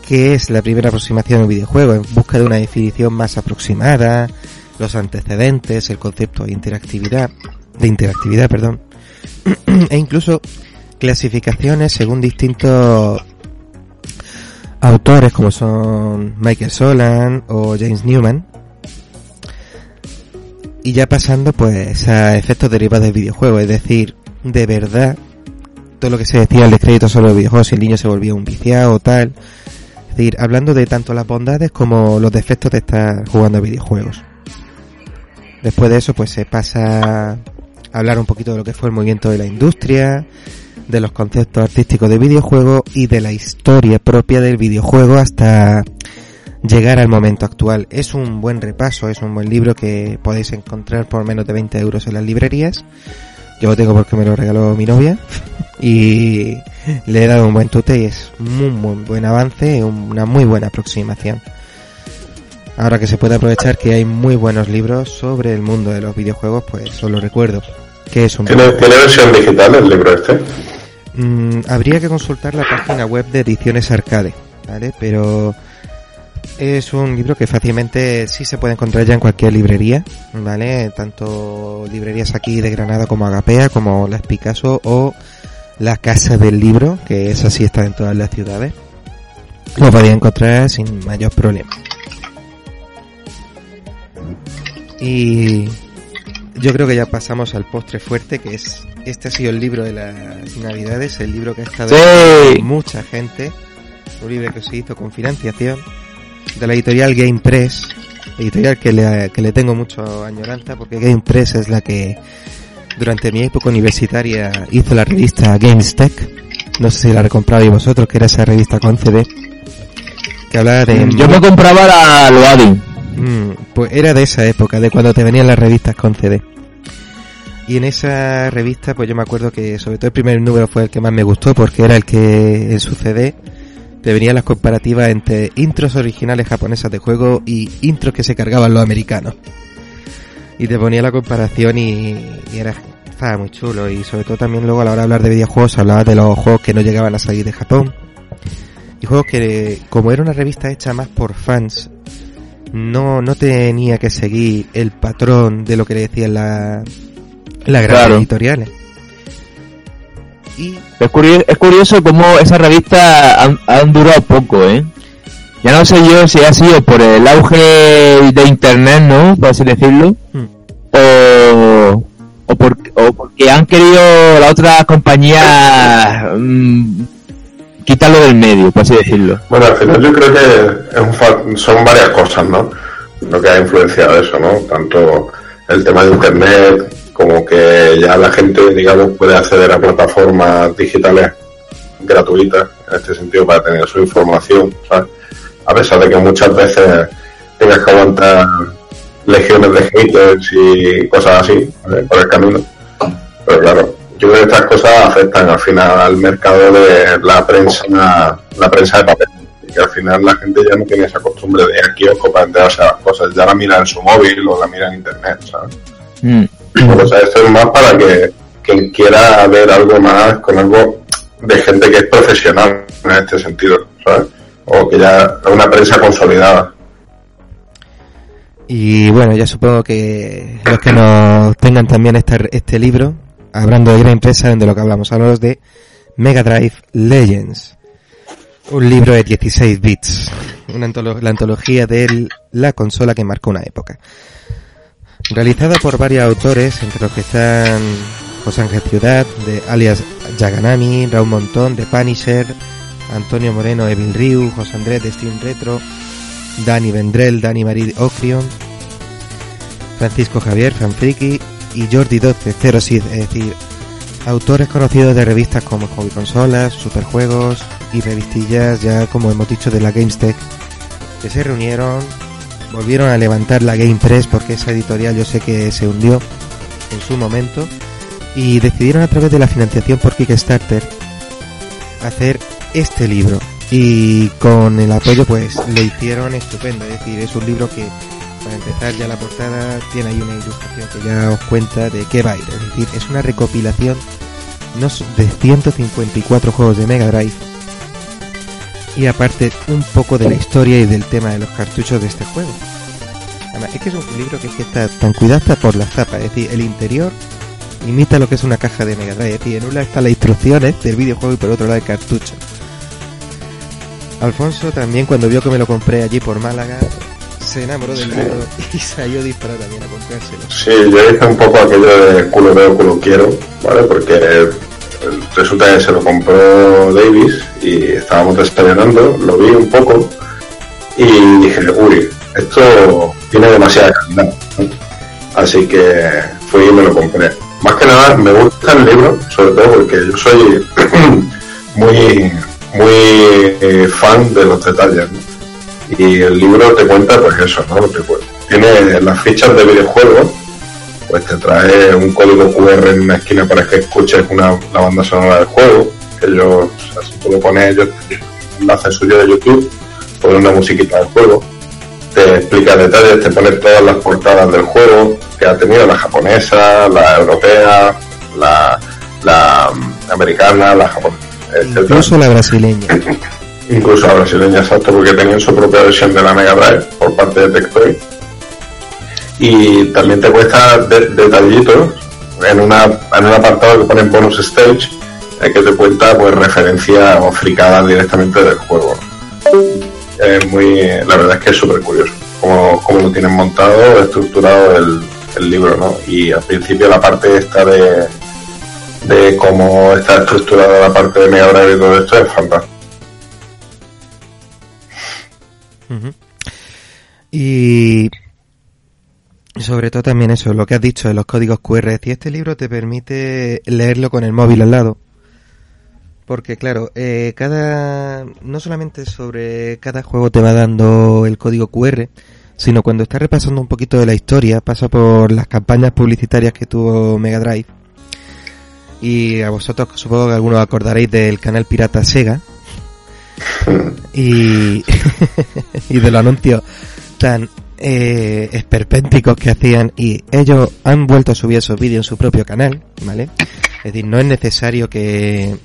qué es la primera aproximación a un videojuego, en busca de una definición más aproximada, los antecedentes, el concepto de interactividad, de interactividad, perdón, e incluso clasificaciones según distintos autores como son Michael Solan o James Newman. Y ya pasando pues a efectos derivados del videojuego, es decir, de verdad, todo lo que se decía el descrédito sobre los videojuegos, si el niño se volvía un viciado o tal. Es decir, hablando de tanto las bondades como los defectos de estar jugando a videojuegos. Después de eso pues se pasa a hablar un poquito de lo que fue el movimiento de la industria, de los conceptos artísticos de videojuego y de la historia propia del videojuego hasta llegar al momento actual. Es un buen repaso, es un buen libro que podéis encontrar por menos de 20 euros en las librerías. Yo lo tengo porque me lo regaló mi novia y le he dado un buen tute y es un muy buen avance y una muy buena aproximación. Ahora que se puede aprovechar que hay muy buenos libros sobre el mundo de los videojuegos, pues os lo recuerdo. Que es un ¿Tiene, ¿Tiene versión digital el libro este? Mm, habría que consultar la página web de Ediciones Arcade, ¿vale? Pero es un libro que fácilmente sí se puede encontrar ya en cualquier librería, ¿vale? Tanto librerías aquí de Granada como Agapea, como las Picasso o la Casa del Libro, que esa sí está en todas las ciudades. Lo podía encontrar sin mayor problema. Y yo creo que ya pasamos al postre fuerte, que es este ha sido el libro de las Navidades, el libro que ha estado Sí. mucha gente, un libro que se hizo con financiación de la editorial Game Press, editorial que le, que le tengo mucho añoranza porque Game Press es la que durante mi época universitaria hizo la revista Games Tech, no sé si la recomprabais vosotros, que era esa revista con CD, que hablaba de... Yo me compraba la Loading. Mm, pues era de esa época, de cuando te venían las revistas con CD. Y en esa revista, pues yo me acuerdo que sobre todo el primer número fue el que más me gustó porque era el que en su CD te venían las comparativas entre intros originales japonesas de juego y intros que se cargaban los americanos. Y te ponía la comparación y, era estaba muy chulo y sobre todo también luego a la hora de hablar de videojuegos hablaba de los juegos que no llegaban a salir de Japón y juegos que como era una revista hecha más por fans no no tenía que seguir el patrón de lo que le decían la las grandes Claro. editoriales y Es curioso, es curioso cómo esas revistas han, han durado poco, ¿eh? Ya no sé yo si ha sido por el auge de internet, ¿no? Por así decirlo. Hmm. O, o, por- o porque han querido las otras compañías mm, quitarlo del medio, por así decirlo. Bueno, al final yo creo que es un fa- son varias cosas, ¿no? Lo que ha influenciado eso, ¿no? Tanto el tema de Internet como que ya la gente, digamos, puede acceder a plataformas digitales gratuitas, en este sentido, para tener su información. A pesar de que muchas veces tengas que aguantar legiones de haters y cosas así por el camino. Pero claro, yo creo que estas cosas afectan al final al mercado de la prensa, la prensa de papel. Y que al final la gente ya no tiene esa costumbre de ir al kiosco para enterarse las cosas, ya la mira en su móvil o la mira en internet, ¿sabes? Mm. O sea, esto es más para que quien quiera ver algo más con algo de gente que es profesional en este sentido, ¿sabes? O que ya es una prensa consolidada. Y bueno, ya supongo que los que nos tengan también este, este libro, hablando de gran empresa, de lo que hablamos, hablamos de Mega Drive Legends. Un libro de 16 bits. Una antolo- la antología de la consola que marcó una época. Realizada por varios autores, entre los que están José Ángel Ciudad, de alias Yaganami, Raúl Montón, de Punisher, Antonio Moreno, Evil Ryu, José Andrés de Steam Retro, Dani Vendrell, Dani Marí Ocrion, Francisco Javier, Fanfriki y Jordi 12, Zero Sid, es decir, autores conocidos de revistas como Hobby Consolas, Superjuegos y revistillas ya como hemos dicho de la GameStech, que se reunieron, volvieron a levantar la Game Press porque esa editorial yo sé que se hundió en su momento. Y decidieron a través de la financiación por Kickstarter hacer este libro. Y con el apoyo pues lo hicieron estupendo, es decir, es un libro que para empezar ya la portada tiene ahí una ilustración que ya os cuenta de qué va a ir, es decir, es una recopilación de 154 juegos de Mega Drive y aparte un poco de la historia y del tema de los cartuchos de este juego. Además, es que es un libro que, es que está tan cuidado por las tapas, es decir, el interior imita lo que es una caja de Mega Drive, es decir, en un lado están las instrucciones del videojuego y por otro lado el cartucho. Alfonso también cuando vio que me lo compré allí por Málaga se enamoró del Sí. libro y salió disparado también a comprárselo. Sí, yo hice un poco aquello de culo veo, culo quiero, ¿vale? Porque resulta que se lo compró Davis y estábamos desayunando, lo vi un poco y dije, uy, esto tiene demasiada calidad. Así que fui y me lo compré. Más que nada, me gusta el libro, sobre todo porque yo soy muy, muy eh, fan de los detalles, ¿no? y el libro te cuenta pues eso, ¿no? Te cu- tiene las fichas de videojuego, pues te trae un código QR en una esquina para que escuches una, la banda sonora del juego, que ellos, si tú lo pones, ellos enlace suyo de YouTube, pone una musiquita del juego, te explica detalles, te pone todas las portadas del juego que ha tenido, la japonesa, la europea, la, la mm, americana, la japonesa, etcétera Incluso la brasileña. incluso la brasileña exacto porque tenían su propia versión de la Mega Drive por parte de Tectoy y también te cuesta de- detallitos en una en un apartado que pone bonus stage eh, que te cuenta pues referencias o fricadas directamente del juego es muy la verdad es que es súper curioso cómo, cómo lo tienen montado estructurado el, el libro ¿no? y al principio la parte esta de de cómo está estructurada la parte de Mega Drive y todo esto es fantástico. Y sobre todo también eso, lo que has dicho de los códigos QR. Decir, este libro te permite leerlo con el móvil al lado. Porque claro, eh, cada no solamente sobre cada juego te va dando el código QR, sino cuando estás repasando un poquito de la historia, pasa por las campañas publicitarias que tuvo Mega Drive. Y a vosotros supongo que algunos acordaréis del canal pirata Sega. Y, y de los anuncios tan eh, esperpénticos que hacían y ellos han vuelto a subir esos vídeos en su propio canal, ¿vale? Es decir, no es necesario que,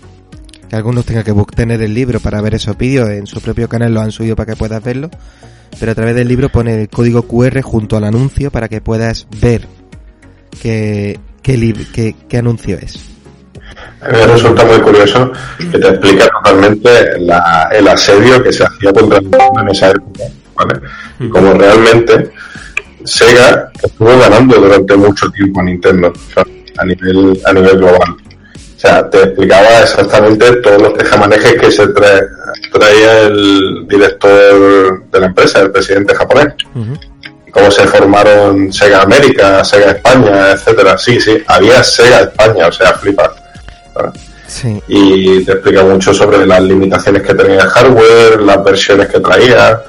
que algunos tengan que bu- tener el libro para ver esos vídeos, en su propio canal lo han subido para que puedas verlo, pero a través del libro pone el código QR junto al anuncio para que puedas ver qué, qué, anuncio es. A mí me resulta muy curioso que te explica totalmente el asedio que se hacía contra Nintendo en esa época, ¿vale? Y como realmente Sega estuvo ganando durante mucho tiempo a Nintendo, o sea, a nivel, a nivel global. O sea, te explicaba exactamente todos los tejamanejes que se trae- traía el director de la empresa, el presidente japonés Ujú. cómo se formaron Sega América, Sega España, etcétera. Sí, sí, había Sega España, o sea, flipa. Sí. Y te explica mucho sobre las limitaciones que tenía el hardware, las versiones que traía.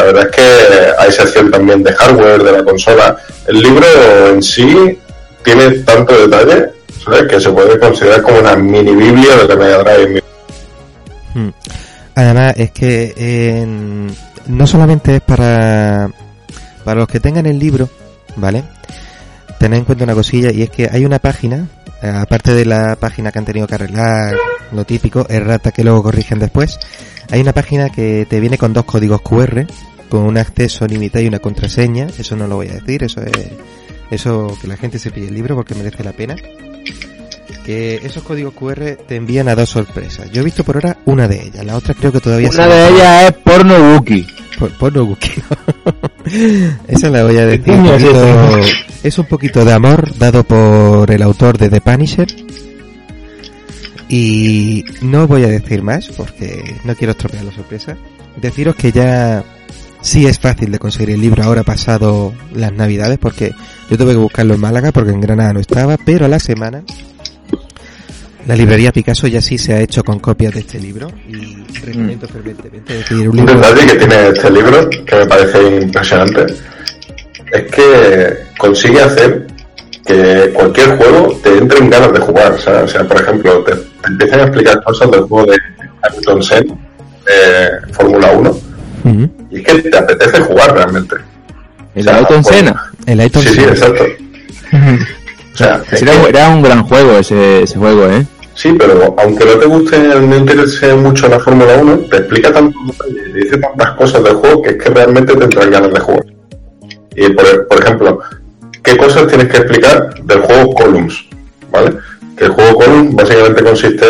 La verdad es que hay sección también de hardware de la consola. El libro en sí tiene tanto detalle que se puede considerar como una mini biblia de la Drive. Mm. Además, es que no solamente es para, para los que tengan el libro, ¿vale? Tened en cuenta una cosilla y es que hay una página, aparte de la página que han tenido que arreglar, lo típico, errata que luego corrigen después, hay una página que te viene con dos códigos QR, con un acceso limitado y una contraseña, eso no lo voy a decir, eso es, eso que la gente se pille el libro porque merece la pena que esos códigos QR te envían a dos sorpresas. Yo he visto por ahora una de ellas, la otra creo que todavía Una se de ellas es porno Wookie. Por, por no Wookiee, no. Esa la voy a decir. Un poquito- es un poquito de amor dado por el autor de The Punisher. Y no voy a decir más porque no quiero estropear la sorpresa. Deciros que ya sí es fácil de conseguir el libro ahora pasado las navidades porque yo tuve que buscarlo en Málaga porque en Granada no estaba, pero a la semana la librería Picasso ya sí se ha hecho con copias de este libro y recomiendo fervientemente decir un Un libro detalle que tiene este libro, que me parece impresionante, es que consigue hacer que cualquier juego te entre en ganas de jugar. O sea, o sea, por ejemplo, te, te empiezan a explicar cosas del juego de Ayrton Senna, de Fórmula 1, Ujú. y es que te apetece jugar realmente. El O sea, Ayrton Senna. el Ayrton Sí, sí, exacto. O sea, es Era, un gran juego ese, ese juego, ¿eh? Sí, pero aunque no te guste, no interese mucho la Fórmula 1, te explica tantos detalles y te dice tantas cosas del juego que es que realmente te entran ganas de jugar. Y por, por ejemplo, ¿qué cosas tienes que explicar del juego Columns? ¿Vale? Que el juego Columns básicamente consiste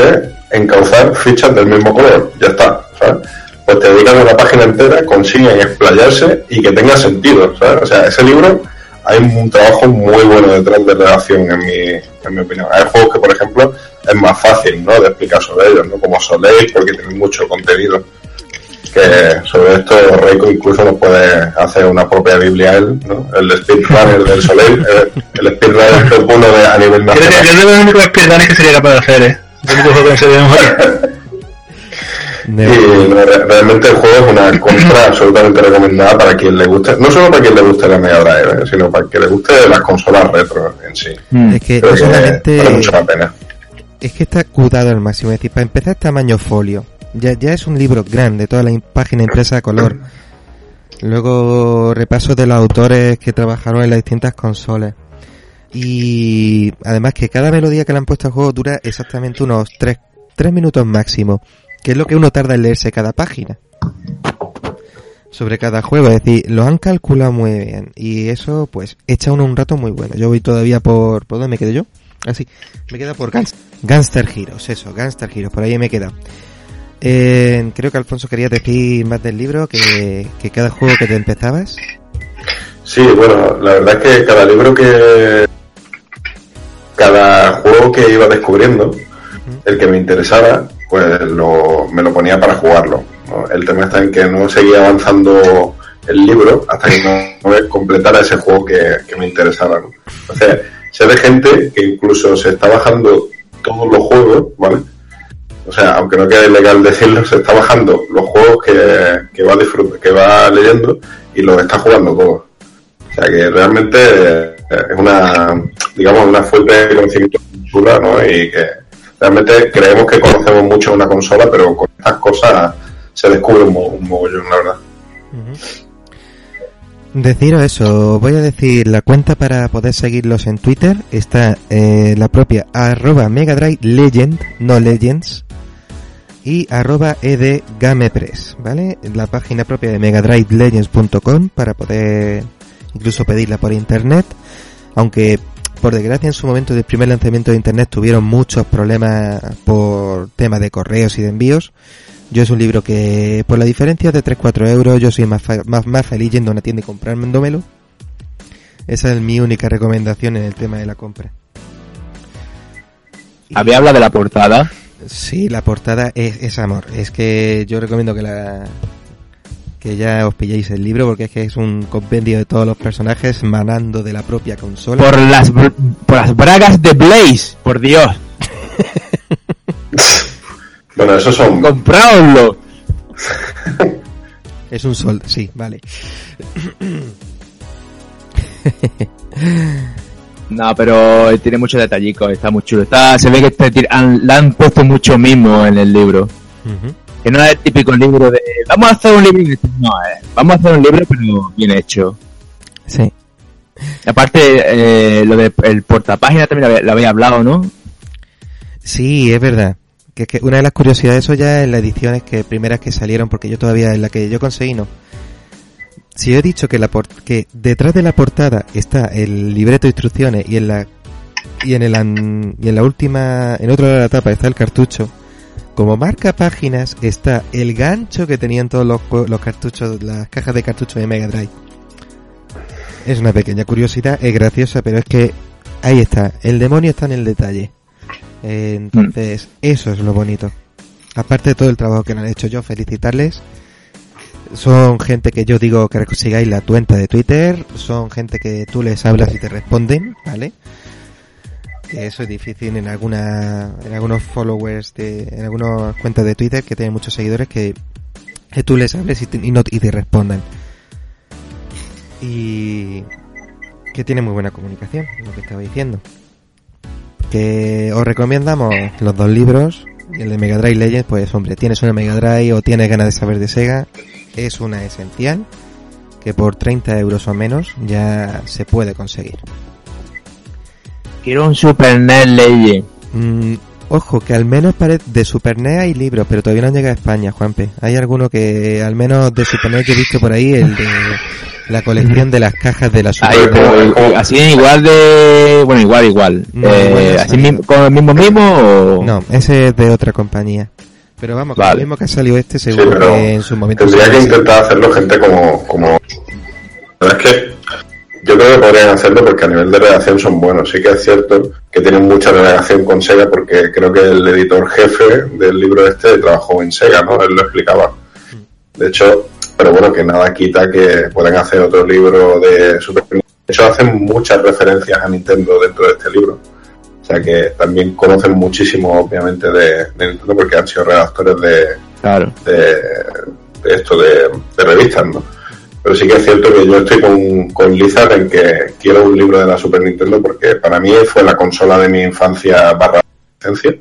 en causar fichas del mismo color, ya está, ¿sabes? Pues te dedican una página entera, consiguen explayarse y que tenga sentido, ¿sabes? O sea, ese libro hay un trabajo muy bueno detrás de redacción, en mi, en mi opinión. Hay juegos que, por ejemplo, es más fácil, ¿no? De explicar sobre ellos, ¿no? Como Soleil, porque tienen mucho contenido. Que sobre esto Reiko incluso nos puede hacer una propia biblia él, ¿no? El speedrunner del Soleil, el, el speedrunner top 1 de, a nivel Creo que nacional. yo creo que el único speedrun que sería capaz de hacer, ¿eh? El único juego que se debe memoria. De- Y no, realmente el juego es una compra absolutamente recomendada para quien le guste, no solo para quien le guste la Mega Drive, ¿eh? sino para quien le guste las consolas retro en sí. Mm. Es que Creo no que solamente vale mucho la pena. es que está cuidado al máximo. Es decir, para empezar, tamaño folio. Ya, ya es un libro grande, toda la página impresa a color. Luego, repaso de los autores que trabajaron en las distintas consolas. Y además que cada melodía que le han puesto al juego dura exactamente unos 3, minutos máximo. Que es lo que uno tarda en leerse cada página. Sobre cada juego, es decir, lo han calculado muy bien. Y eso, pues, echa uno un rato muy bueno. Yo voy todavía por... ¿Por dónde me quedé yo? Así, me queda por Gans Gangster Heroes, eso, Gangster Heroes, por ahí me queda. Eh, creo que Alfonso quería decir más del libro que, que cada juego que te empezabas. Sí, bueno, la verdad es que cada libro que. Cada juego que iba descubriendo, el que me interesara, pues lo, me lo ponía para jugarlo. El tema está en que no seguía avanzando el libro hasta que no, completara ese juego que, me interesara. ¿no? Entonces, sé de gente que incluso se está bajando todos los juegos, ¿vale? O sea, aunque no quede legal decirlo, se está bajando los juegos que, que va que va leyendo y los está jugando todos. O sea que realmente eh, es una, digamos, una fuente de conocimiento chula, ¿no? Y que realmente creemos que conocemos mucho una consola, pero con estas cosas se descubre un, mo- un mogollón, la verdad. Deciros eso, voy a decir la cuenta para poder seguirlos en Twitter, está eh, la propia arroba no Legends, y arroba edgamepress, ¿vale? La página propia de megadrivelegends.com para poder incluso pedirla por internet, aunque por desgracia en su momento del primer lanzamiento de internet tuvieron muchos problemas por temas de correos y de envíos. Yo es un libro que, por la diferencia de 3-4 euros, yo soy más, más, más feliz yendo a una tienda y comprármelo. Esa es mi única recomendación en el tema de la compra. Había habla de la portada. Sí, la portada es, es amor. Es que yo recomiendo que la que ya os pilléis el libro porque es que es un compendio de todos los personajes manando de la propia consola. Por las, br- por las bragas de Blaze, por Dios. Bueno, esos son Compráoslo. Es un sol, sí, vale. No, pero tiene muchos detallicos, está muy chulo. Está, se ve que este tir- han, le han puesto mucho mismo en el libro. Ujú. Que no es el típico libro de vamos a hacer un libro. No, eh, vamos a hacer un libro pero bien hecho. Sí. Aparte, eh, lo del el portapágina también lo había hablado, ¿no? Sí, es verdad. Que, que una de las curiosidades, eso ya en las ediciones que primeras que salieron, porque yo todavía en la que yo conseguí no. Si yo he dicho que la por- que detrás de la portada está el libreto de instrucciones y en la y en el y en la última en otro lado de la tapa está el cartucho. Como marca páginas está el gancho que tenían todos los cartuchos, las cajas de cartuchos de Mega Drive. Es una pequeña curiosidad, es graciosa, pero es que ahí está, el demonio está en el detalle. Eh, entonces, eso es lo bonito. Aparte de todo el trabajo que han hecho yo, felicitarles. Son gente que yo digo que sigáis la cuenta de Twitter, son gente que tú les hablas y te responden, ¿vale? Que eso es difícil en alguna, en algunos followers de, en algunas cuentas de Twitter que tienen muchos seguidores que, que tú les hables y y no, y te respondan. Y que tiene muy buena comunicación, lo que estaba diciendo. Que os recomendamos los dos libros. El de Mega Drive Legends, pues hombre, tienes una Mega Drive o tienes ganas de saber de Sega, es una esencial que por 30 euros o menos ya se puede conseguir. Quiero un Super NES Legend. Mm, ojo, que al menos pare- de Super NES hay libros, pero todavía no han llegado a España, Juanpe. Hay alguno que, al menos de Super NES, yo he visto por ahí el de la colección de las cajas de la Super NES. pero, como- así igual de... Bueno, igual, igual. No, Eh, así mismo, con el mismo mismo o... No, ese es de otra compañía. Pero vamos, con Vale. lo mismo que ha salido este, seguro que en su momento... Tendría que intentar hacerlo gente como, como... La verdad es que yo creo que podrían hacerlo porque a nivel de redacción son buenos. Sí que es cierto que tienen mucha redacción con Sega porque creo que el editor jefe del libro este trabajó en Sega, ¿no? Él lo explicaba. De hecho, pero bueno, que nada quita que puedan hacer otro libro de Super Nintendo. De hecho, hacen muchas referencias a Nintendo dentro de este libro. O sea que también conocen muchísimo, obviamente, de, de Nintendo porque han sido redactores de, Claro. de, de esto de, de revistas, ¿no? Pero sí que es cierto que yo estoy con, con Lizard en que quiero un libro de la Super Nintendo porque para mí fue la consola de mi infancia barra adolescencia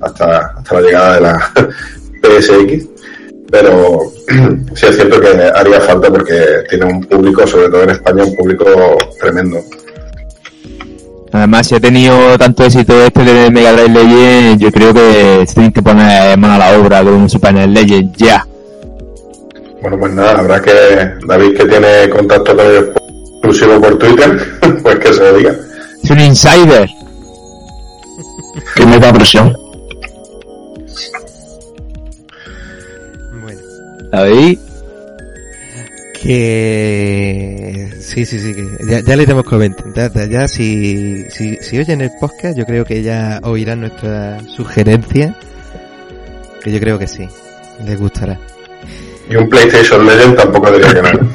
hasta, hasta la llegada de la PSX. Pero sí es cierto que haría falta porque tiene un público, sobre todo en España, un público tremendo. Además, si ha tenido tanto éxito este de Mega Drive Legend, yo creo que se tienen que poner mano a la obra con un Super NES Legend ya. Bueno, pues nada, habrá que David que tiene contacto con ellos exclusivo por Twitter, pues que se lo diga. Es un insider. Que me da presión. Bueno, David, que... Sí, sí, sí, que ya, ya le. Ya, ya- ya si, si, si oyen el podcast, yo creo que ya oirán nuestra sugerencia. Que yo creo que sí, les gustará. Y un PlayStation Legend tampoco diría que no.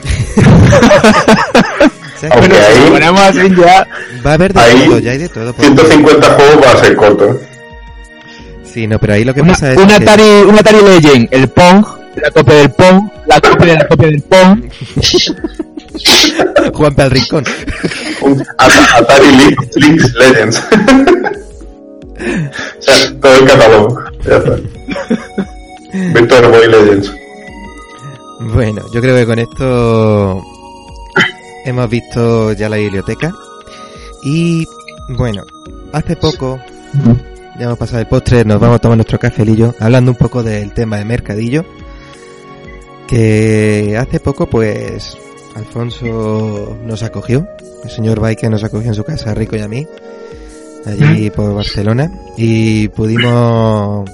Aunque bueno, ahí- lo ponemos así ya... Va a haber de ahí- todo, ya hay de todo. porque- 150 juegos va a ser corto. ¿eh? Sí, no, pero ahí lo que Una, pasa es un que... Atari, un Atari Legend, el Pong, la copia del Pong, la copia de la copia del Pong. Juanpe al rincón. Un At- Atari Lynx, Lynx Legends. o sea, todo el catálogo. Ya está. Virtual Boy Legends. Bueno, yo creo que con esto hemos visto ya la biblioteca. Y bueno, hace poco, ya hemos pasado el postre, nos vamos a tomar nuestro cafelillo, hablando un poco del tema de mercadillo. Que hace poco, pues, Alfonso nos acogió, el señor Baike nos acogió en su casa, Rico y a mí, allí por Barcelona, y pudimos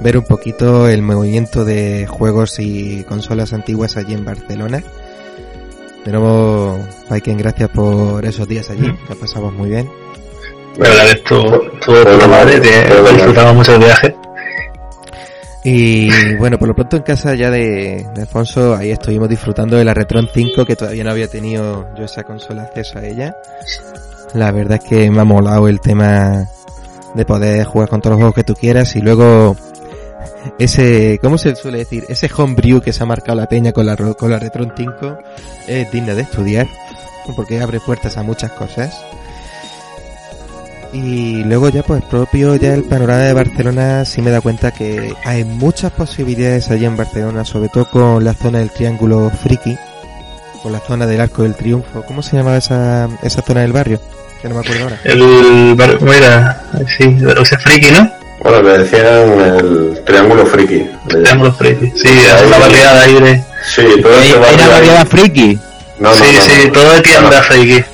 ver un poquito el movimiento de juegos y consolas antiguas allí en Barcelona. De nuevo, Viking, gracias por esos días allí, que pasamos muy bien. La Bueno, puta madre, bueno, que bueno. disfrutamos mucho el viaje. Y bueno, por lo pronto en casa ya de, de Alfonso, ahí estuvimos disfrutando de la Retron 5, que todavía no había tenido yo esa consola acceso a ella. La verdad es que me ha molado el tema de poder jugar con todos los juegos que tú quieras y luego ese, ¿cómo se suele decir? Ese homebrew que se ha marcado la peña con la, con la Retron 5 es digna de estudiar porque abre puertas a muchas cosas. Y luego ya pues propio ya el panorama de Barcelona sí me da cuenta que hay muchas posibilidades allí en Barcelona, sobre todo con la zona del triángulo friki, con la zona del arco del triunfo. ¿Cómo se llamaba esa, esa zona del barrio? Que no me acuerdo ahora. El bar, mira, sí, pero ese friki, ¿no? Bueno, le decían el triángulo friki. Triángulo friki. Sí, es una barriada ahí de... Sí, todo Hay, hay ahí- variedad friki. No, no, sí, no, sí, no. todo de tienda friki.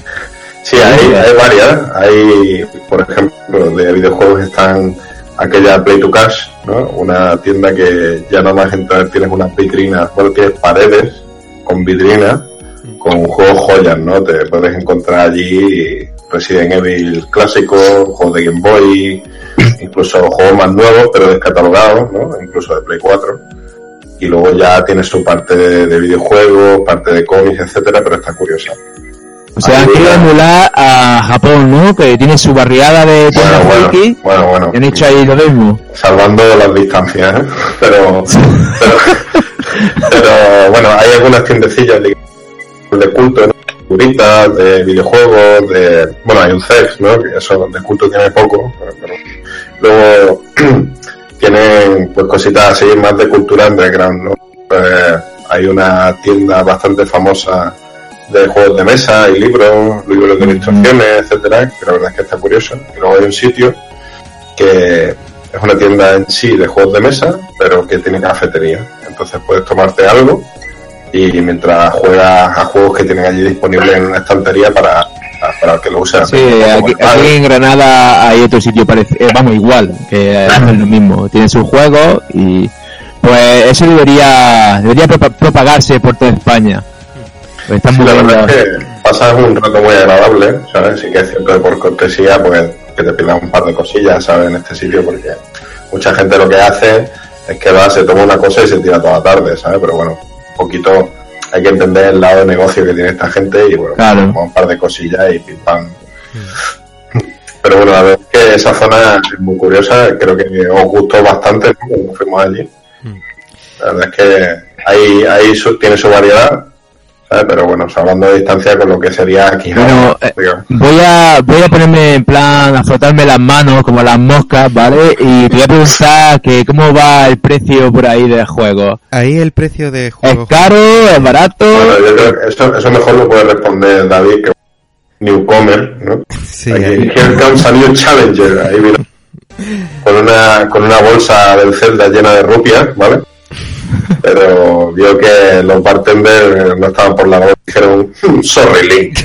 Sí, hay, hay varias. Hay, por ejemplo, de videojuegos están aquella Play to Cash, ¿no? Una tienda que ya nada más entrar tienes unas vitrinas, bueno, tienes paredes con vitrinas con juegos joyas, ¿no? Te puedes encontrar allí Resident Evil clásico, juegos de Game Boy, incluso juegos más nuevos, pero descatalogados, ¿no? Incluso de Play 4. Y luego ya tiene su parte de, de videojuegos, parte de cómics, etcétera, pero está curiosa. O sea, han querido emular a Japón, ¿no? Que tiene su barriada de Bueno, bueno, bueno, y han hecho ahí lo mismo. salvando las distancias, ¿eh? pero, pero, pero, bueno, hay algunas tiendecillas de, de culto, ¿no? De videojuegos, de, bueno, hay un sex, ¿no? Que eso de culto tiene poco, pero luego tienen pues cositas así más de cultura underground, ¿no? Eh, hay una tienda bastante famosa de juegos de mesa y libros, libros de ilustraciones, etcétera, que la verdad es que está curioso. Y luego hay un sitio que es una tienda en sí de juegos de mesa, pero que tiene cafetería. Entonces puedes tomarte algo y mientras juegas a juegos que tienen allí disponibles en una estantería para, para que lo usen. Sí, aquí, aquí en Granada hay otro sitio parecido, vamos, igual, que hacen lo mismo. Tienen sus juegos y pues eso debería debería propa- propagarse por toda España. Pues están Sí, muy la verdad es que pasas un rato muy agradable, ¿sabes? Sí que es cierto que por cortesía, pues que te pidan un par de cosillas, ¿sabes? En este sitio, porque mucha gente lo que hace es que va, se toma una cosa y se tira toda la tarde, ¿sabes? Pero bueno, un poquito hay que entender el lado de negocio que tiene esta gente y bueno, Claro. un par de cosillas y pim pam. Pero bueno, la verdad es que esa zona es muy curiosa, creo que os gustó bastante ¿no? cuando fuimos allí. La verdad es que ahí, ahí su- tiene su variedad, ¿sabes? Pero bueno, hablando de distancia con lo que sería aquí. Bueno, eh. Voy a, voy a ponerme en plan a frotarme las manos como las moscas, ¿vale? Y te voy a preguntar que cómo va el precio por ahí del juego. Ahí el precio de ¿Es juegos... caro? ¿Es barato? Bueno, yo creo que eso, eso mejor lo puede responder David, que es un newcomer, ¿no? Sí, Aquí, ahí- Here new challenger. Ahí vino con una, con una bolsa del Zelda llena de rupias, ¿vale? Pero vio que los bartenders no estaban por la labor y dijeron, "Hmm, sorry Link,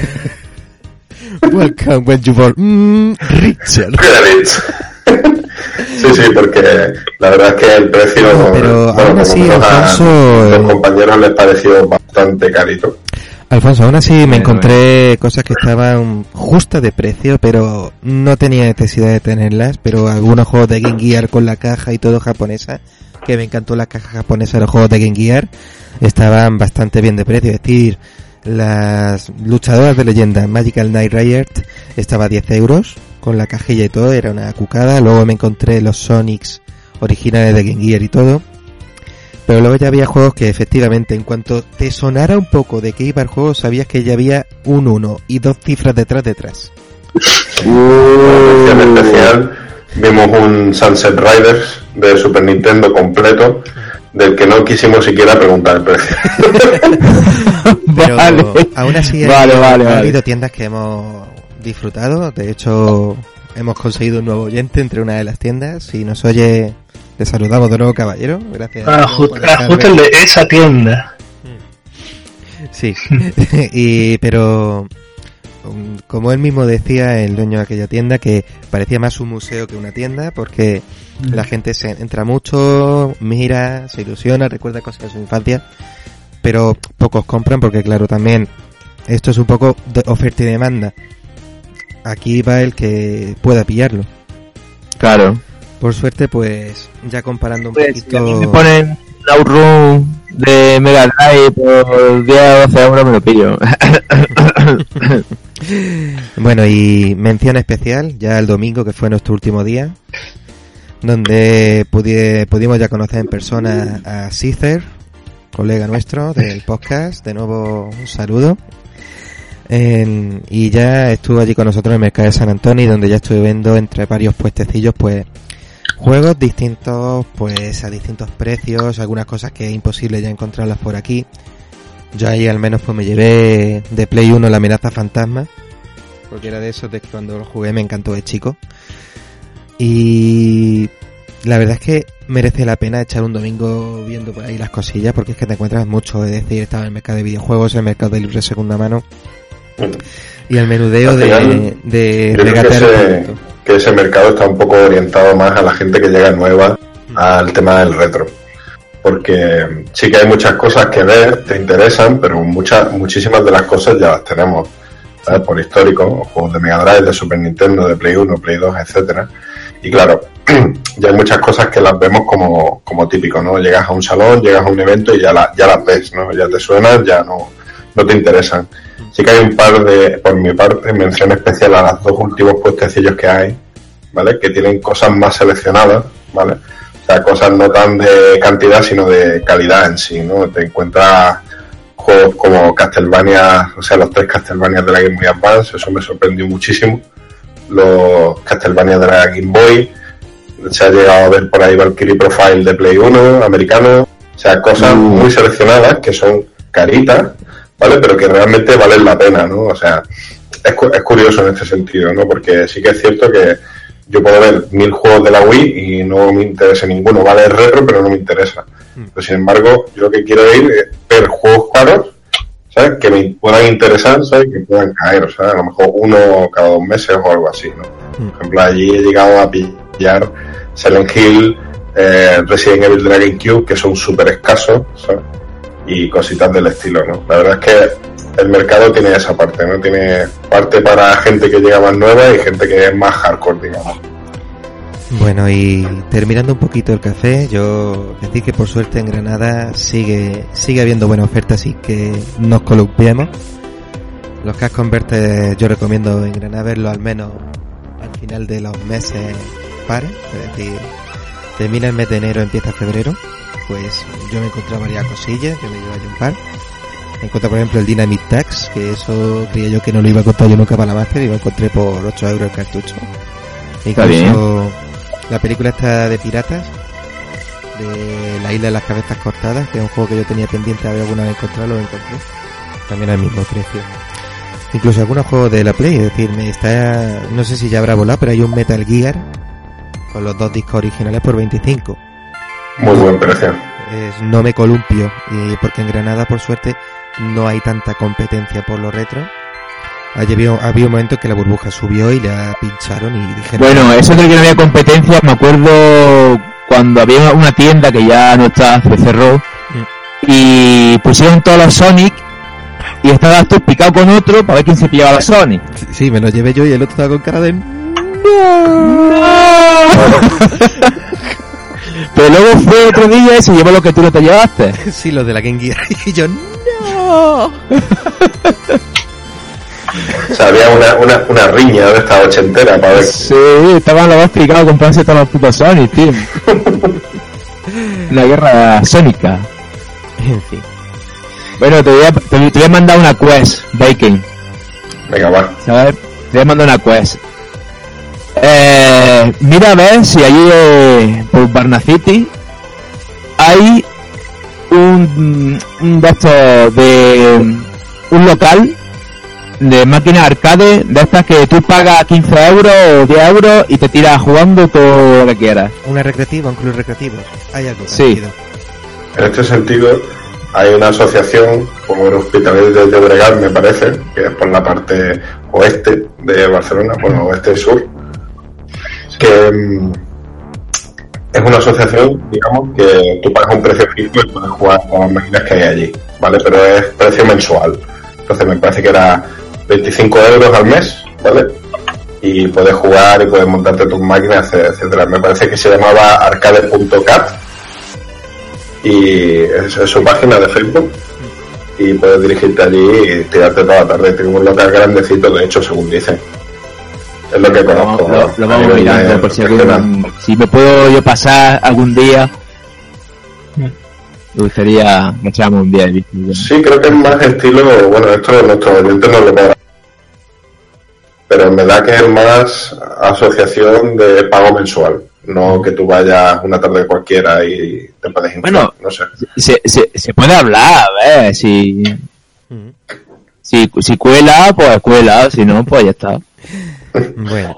Welcome when you were... Mm, Richard. Sí, sí, porque la verdad es que el precio, No, pero bueno, aún así, menos a Alfonso, los eh, compañeros les pareció bastante carito. Alfonso, aún así me encontré cosas que estaban justas de precio, pero no tenía necesidad de tenerlas, pero algunos juegos de Game Gear con la caja y todo japonesa, que me encantó la caja japonesa de los juegos de Game Gear, estaban bastante bien de precio, es decir, las luchadoras de leyenda Magical Knight Riot estaba a 10 euros, con la cajilla y todo, era una cucada, luego me encontré los Sonics originales de Game Gear y todo, pero luego ya había juegos que efectivamente, en cuanto te sonara un poco de qué iba el juego, sabías que ya había un 1 y dos cifras detrás detrás. Mención especial, vimos un Sunset Riders de Super Nintendo completo, del que no quisimos siquiera preguntar el precio. Pero vale. aún así hay- Vale, vale, ha vale. habido tiendas que hemos disfrutado. De hecho, hemos conseguido un nuevo oyente entre una de las tiendas. Si nos oye, le saludamos de nuevo, caballero. Gracias. Ah, ah, justo el de esa tienda. Sí, y pero um, como él mismo decía, el dueño de aquella tienda, que parecía más un museo que una tienda, porque la gente se entra mucho, mira, se ilusiona, recuerda cosas de su infancia, pero pocos compran porque claro, también esto es un poco de oferta y demanda. Aquí va el que pueda pillarlo. Claro. Por suerte, pues ya comparando un Pues, si a mí me poquito... ponen un Outrun de Mega Drive por 10 o 12 euros me lo pillo. Bueno, y mención especial, ya el domingo, que fue nuestro último día, donde pudi- pudimos ya conocer en persona a Cicer, colega nuestro del podcast. De nuevo, un saludo. En- y ya estuvo allí con nosotros en el mercado de San Antonio, donde ya estuve viendo entre varios puestecillos, pues, juegos distintos, pues, a distintos precios, algunas cosas que es imposible ya encontrarlas por aquí. Yo ahí al menos pues me llevé de Play 1 la amenaza fantasma. Porque era de esos de que cuando lo jugué me encantó de chico. Y la verdad es que merece la pena echar un domingo viendo por ahí las cosillas porque es que te encuentras mucho. Es decir, estaba en el mercado de videojuegos, en el mercado de libre segunda mano. Y el menudeo de, de regatear. Que ese mercado está un poco orientado más a la gente que llega nueva al tema del retro. Porque sí que hay muchas cosas que ver, te interesan, pero muchas, muchísimas de las cosas ya las tenemos ¿sabes? por histórico, juegos de Mega Drive, de Super Nintendo, de Play 1, Play 2, etcétera. Y claro, ya hay muchas cosas que las vemos como, como típico, ¿no? Llegas a un salón, llegas a un evento y ya, la, ya las ves, ¿no? Ya te suenan, ya no, no te interesan. Sí que hay un par de, por mi parte, mención especial a los dos últimos puestecillos que hay, ¿vale? Que tienen cosas más seleccionadas, ¿vale? O sea, cosas no tan de cantidad, sino de calidad en sí, ¿no? Te encuentras juegos como Castlevania, o sea, los tres Castlevania de la Game Boy Advance, eso me sorprendió muchísimo. Los Castlevania de la Game Boy, se ha llegado a ver por ahí Valkyrie Profile de Play 1, americano, o sea, cosas muy seleccionadas que son caritas, ¿vale? Pero que realmente valen la pena, ¿no? O sea, es, cu- es curioso en este sentido, ¿no? Porque sí que es cierto que yo puedo ver mil juegos de la Wii y no me interesa ninguno. Vale, es retro, pero no me interesa. Pero sin embargo, yo lo que quiero ir es ver juegos caros, ¿sabes? Que me puedan interesar, ¿sabes? Que puedan caer, o sea, a lo mejor uno cada dos meses o algo así, ¿no? Por ejemplo, allí he llegado a pillar Silent Hill, eh, Resident Evil de la GameCube, que son súper escasos, ¿sabes? Y cositas del estilo, ¿no? La verdad es que el mercado tiene esa parte, ¿no? Tiene parte para gente que llega más nueva y gente que es más hardcore, digamos. Bueno, y terminando un poquito el café, yo decir que por suerte en Granada sigue sigue habiendo buena oferta, así que nos columpiemos. Los Cash Converter yo recomiendo en Granada verlo al menos al final de los meses pares, es decir, termina el mes de enero, empieza febrero, pues yo me encontré varias cosillas, que me llevo ahí un par. Me encontré por ejemplo el Dynamite Tax, que eso creía yo que no lo iba a contar yo nunca para la Master y lo encontré por 8 euros el cartucho. Está bien. Incluso la película esta de piratas, de la isla de las cabezas cortadas, que es un juego que yo tenía pendiente de alguna vez encontrar, lo encontré. También al mismo precio. Incluso algunos juegos de la Play, es decir, me está, no sé si ya habrá volado, pero hay un Metal Gear con los dos discos originales por 25 Muy buen precio. es no me columpio y porque en Granada por suerte no hay tanta competencia por los retro Ayer había, había un momento en que la burbuja subió y la pincharon y dijeron Bueno, eso de que no había competencia, me acuerdo cuando había una tienda que ya no está, se cerró, y pusieron todos los Sonic, y estabas tú picado con otro para ver quién se pillaba la Sonic. sí me lo llevé yo y el otro estaba con cara de Pero luego fue otro día y se llevó lo que tú no te llevaste. sí los de la Game Gear y yo no O sea, había una, una, una riña de esta ochentera para ver. Sí, estaban los dos picados comprándose todos los putos Sonic, tío. Una guerra sónica. en fin Bueno, te voy a, te, te voy a mandar una quest, Bacon. Venga, va. Te voy a mandar una quest. Eh, mira a ver si allí eh, por Barna City hay un, un de estos de un local de máquinas arcade de estas que tú pagas 15 euros o 10 euros y te tiras jugando todo lo que quieras. una recreativa un club recreativo hay algo Sí. En este sentido, hay una asociación como el Hospitalet de Llobregat, me parece, que es por la parte oeste de Barcelona, bueno, oeste y sur, que mm, es una asociación, digamos, que tú pagas un precio fijo y puedes jugar con las máquinas que hay allí, ¿vale? Pero es precio mensual. Entonces me parece que era 25 euros al mes, ¿vale? Y puedes jugar y puedes montarte tus máquinas, etcétera. Me parece que se llamaba arcade.cat y es, es su página de Facebook y puedes dirigirte allí y tirarte toda la tarde. Tengo un local grandecito, de hecho, según dicen. Es lo que conozco. lo- vamos mirando de- por si, algún- si me puedo yo pasar algún día. Me gustaría que echáramos un día de bici. Sí, creo que es más estilo, bueno, esto nuestros oyentes no lo podrán. Pero en verdad que es más asociación de pago mensual, no que tú vayas una tarde cualquiera y te puedes inflar, Bueno. no sé. se, se, se puede hablar, a ver, si, si, si cuela, pues cuela, si no, pues ya está. Bueno,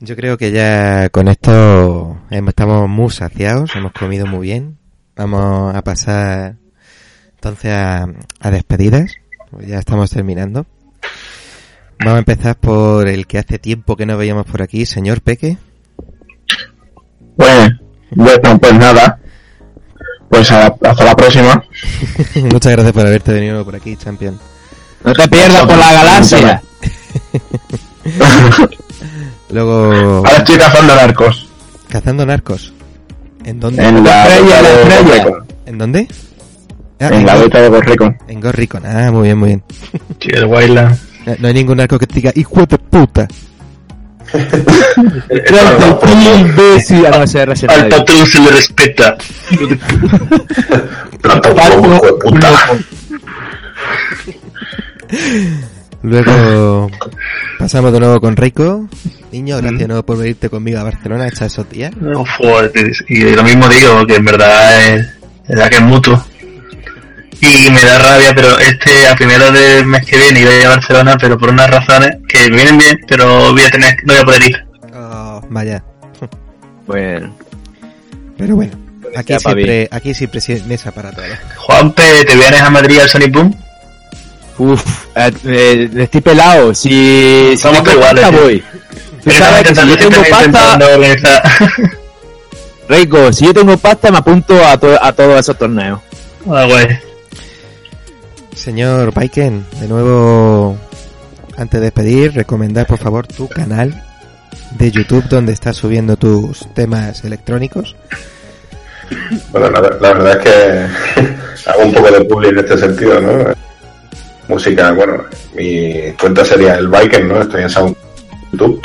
yo creo que ya con esto estamos muy saciados, hemos comido muy bien. Vamos a pasar entonces a, a despedidas. Pues ya estamos terminando. Vamos a empezar por el que hace tiempo que no veíamos por aquí, señor Peque. Pues, bueno, pues nada. Pues a- hasta la próxima. Muchas gracias por haberte venido por aquí, champion. No te pierdas por la galaxia. Luego, Ahora estoy cazando narcos. Cazando narcos. ¿En dónde? En la estrella, la de estrella. ¿En dónde? Ah, En la Go- beta de Ghost Recon. en Ghost Recon. Ah, muy bien, muy bien. Sí, el Wildland. No- No hay ningún narco que te diga, hijo de puta. imbécil. Al patrón se le respeta. Plata, hijo de puta. Luego pasamos de nuevo con Reiko. Niño, gracias de nuevo por venirte conmigo a Barcelona a echar esos días. No, y lo mismo digo, que en verdad es, es verdad que es mutuo. Y me da rabia, pero este a primero del mes que viene iba a ir a Barcelona, pero por unas razones que me vienen bien, pero voy a tener, no voy a poder ir. Oh, vaya. Bueno. Pero bueno, aquí Ya, pa' siempre, aquí siempre mesa para todo. Juanpe, ¿te vienes a Madrid al Sonic Boom? Uf, eh, eh, estoy pelado. Si, si Somos tengo iguales, pasta, voy. Tú sabes que si yo tengo pasta. Rico, si yo tengo pasta, me apunto a, to- a todos esos torneos. ah, guay. Señor Paiken, de nuevo, antes de despedir, recomendar por favor tu canal de YouTube donde estás subiendo tus temas electrónicos. Bueno, la, la verdad es que hago un poco de publi en este sentido, ¿no? Música, bueno, mi cuenta sería el Biker, ¿no? Estoy en Sound YouTube.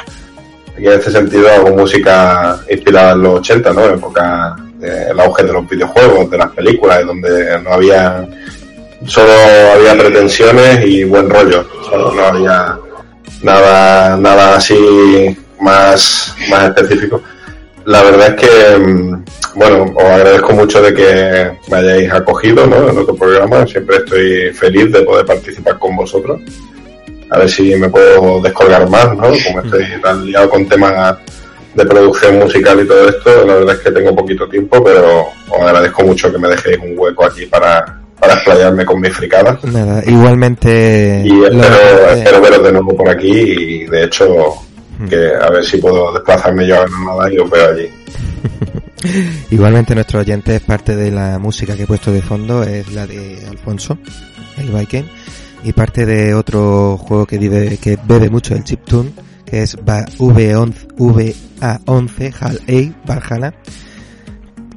Y en este sentido hago música inspirada en los 80, ¿no? Época del auge de los videojuegos, de las películas, donde no había, solo había pretensiones y buen rollo. Solo no había nada, nada así más, más específico. La verdad es que, mm, bueno, os agradezco mucho de que me hayáis acogido ¿no? en otro programa. Siempre estoy feliz de poder participar con vosotros. A ver si me puedo descolgar más, ¿no? Como estoy tan liado con temas de producción musical y todo esto, la verdad es que tengo poquito tiempo, pero os agradezco mucho que me dejéis un hueco aquí para, para explayarme con mis fricadas. Nada, igualmente... Y espero, espero veros de nuevo por aquí y de hecho que a ver si puedo desplazarme yo a Granada y os veo allí. Igualmente nuestro oyente es parte de la música que he puesto de fondo, es la de Alfonso, el Viking, y parte de otro juego que, vive, que bebe mucho el chiptune, que es Va- V11, VA11 Hal A Valhalla.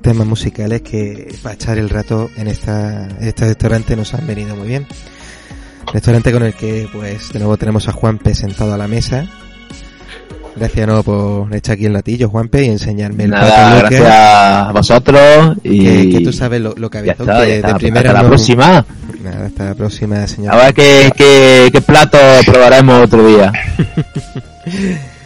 Temas musicales que para echar el rato en esta, en este restaurante nos han venido muy bien. Restaurante con el que pues de nuevo tenemos a Juanpe sentado a la mesa. Gracias nuevo por echar aquí el latillo, Juanpe, y enseñarme el Nada, gracias a vosotros y que, que tú sabes lo, lo que había está, que ya está. de primera hasta la no- próxima. Nada, hasta la próxima, señor. A ver qué, qué, qué plato probaremos otro día.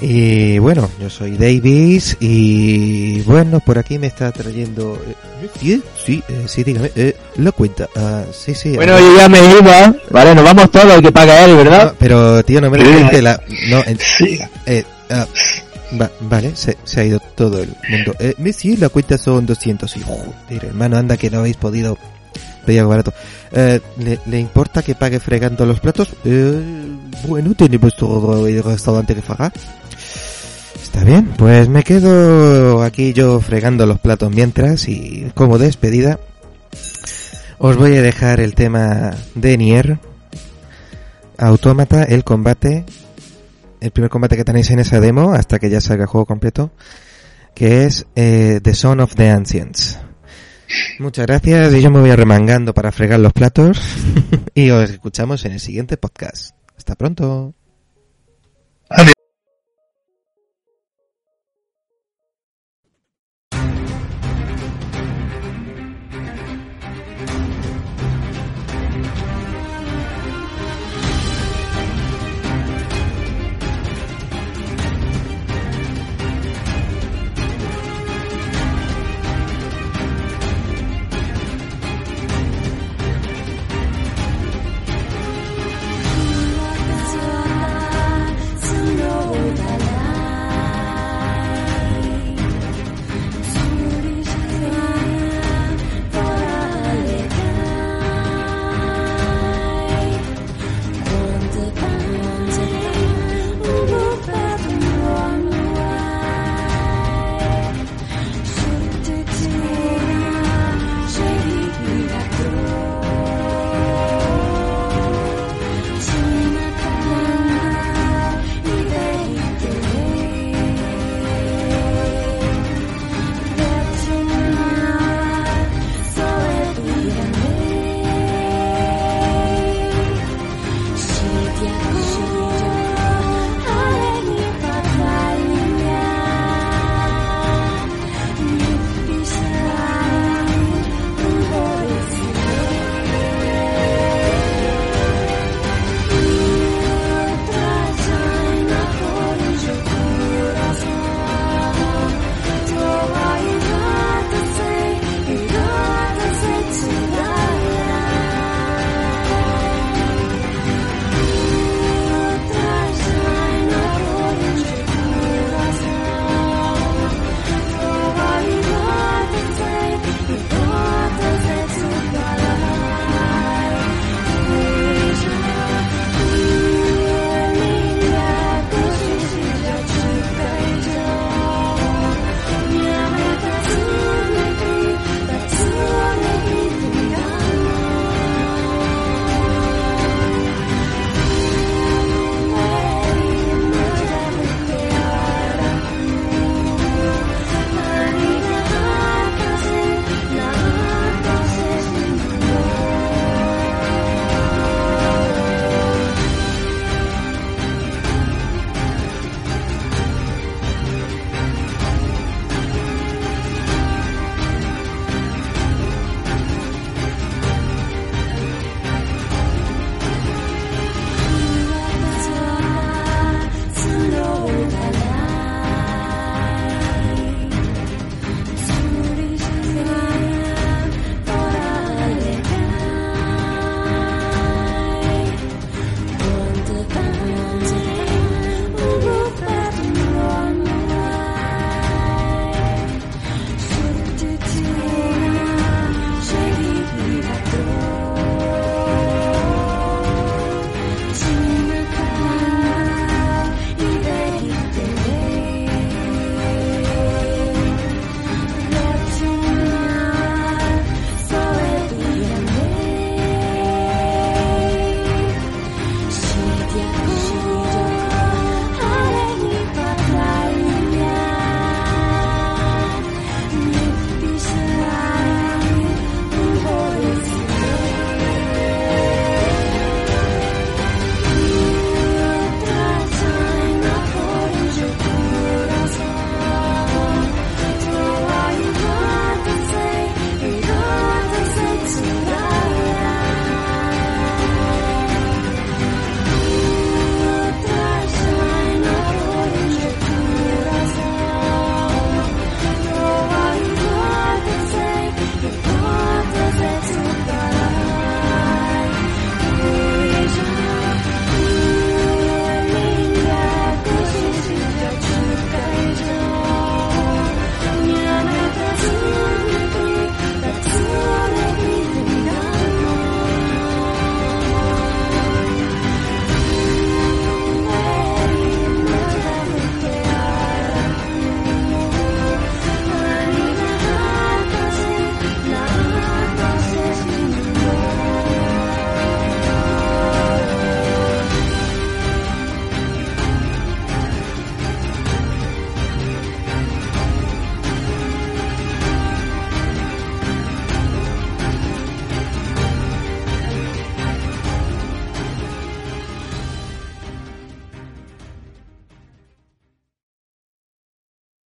Y bueno, yo soy Davis y bueno, por aquí me está trayendo... eh, ¿Sí? Sí, eh, sí, dígame. Eh, la cuenta. Ah, sí, sí. Bueno, ah, yo ya me iba. Vale, nos vamos todos, que paga él, no, ¿verdad? pero tío, no me la... No, en- Sí. eh, ah, va- vale, se, se ha ido todo el mundo. Eh, sí, la cuenta son 200 y joder, hermano, anda que no habéis podido pedir algo barato. Eh, ¿le, ¿Le importa que pague fregando los platos? Eh, bueno, tenemos todo el restaurante que pagar. Está bien, pues me quedo aquí yo fregando los platos mientras y como despedida os voy a dejar el tema de Nier, Autómata, el combate, el primer combate que tenéis en esa demo hasta que ya salga el juego completo, que es eh, The Son of the Ancients. Muchas gracias y yo me voy arremangando para fregar los platos y os escuchamos en el siguiente podcast. Hasta pronto. Adiós.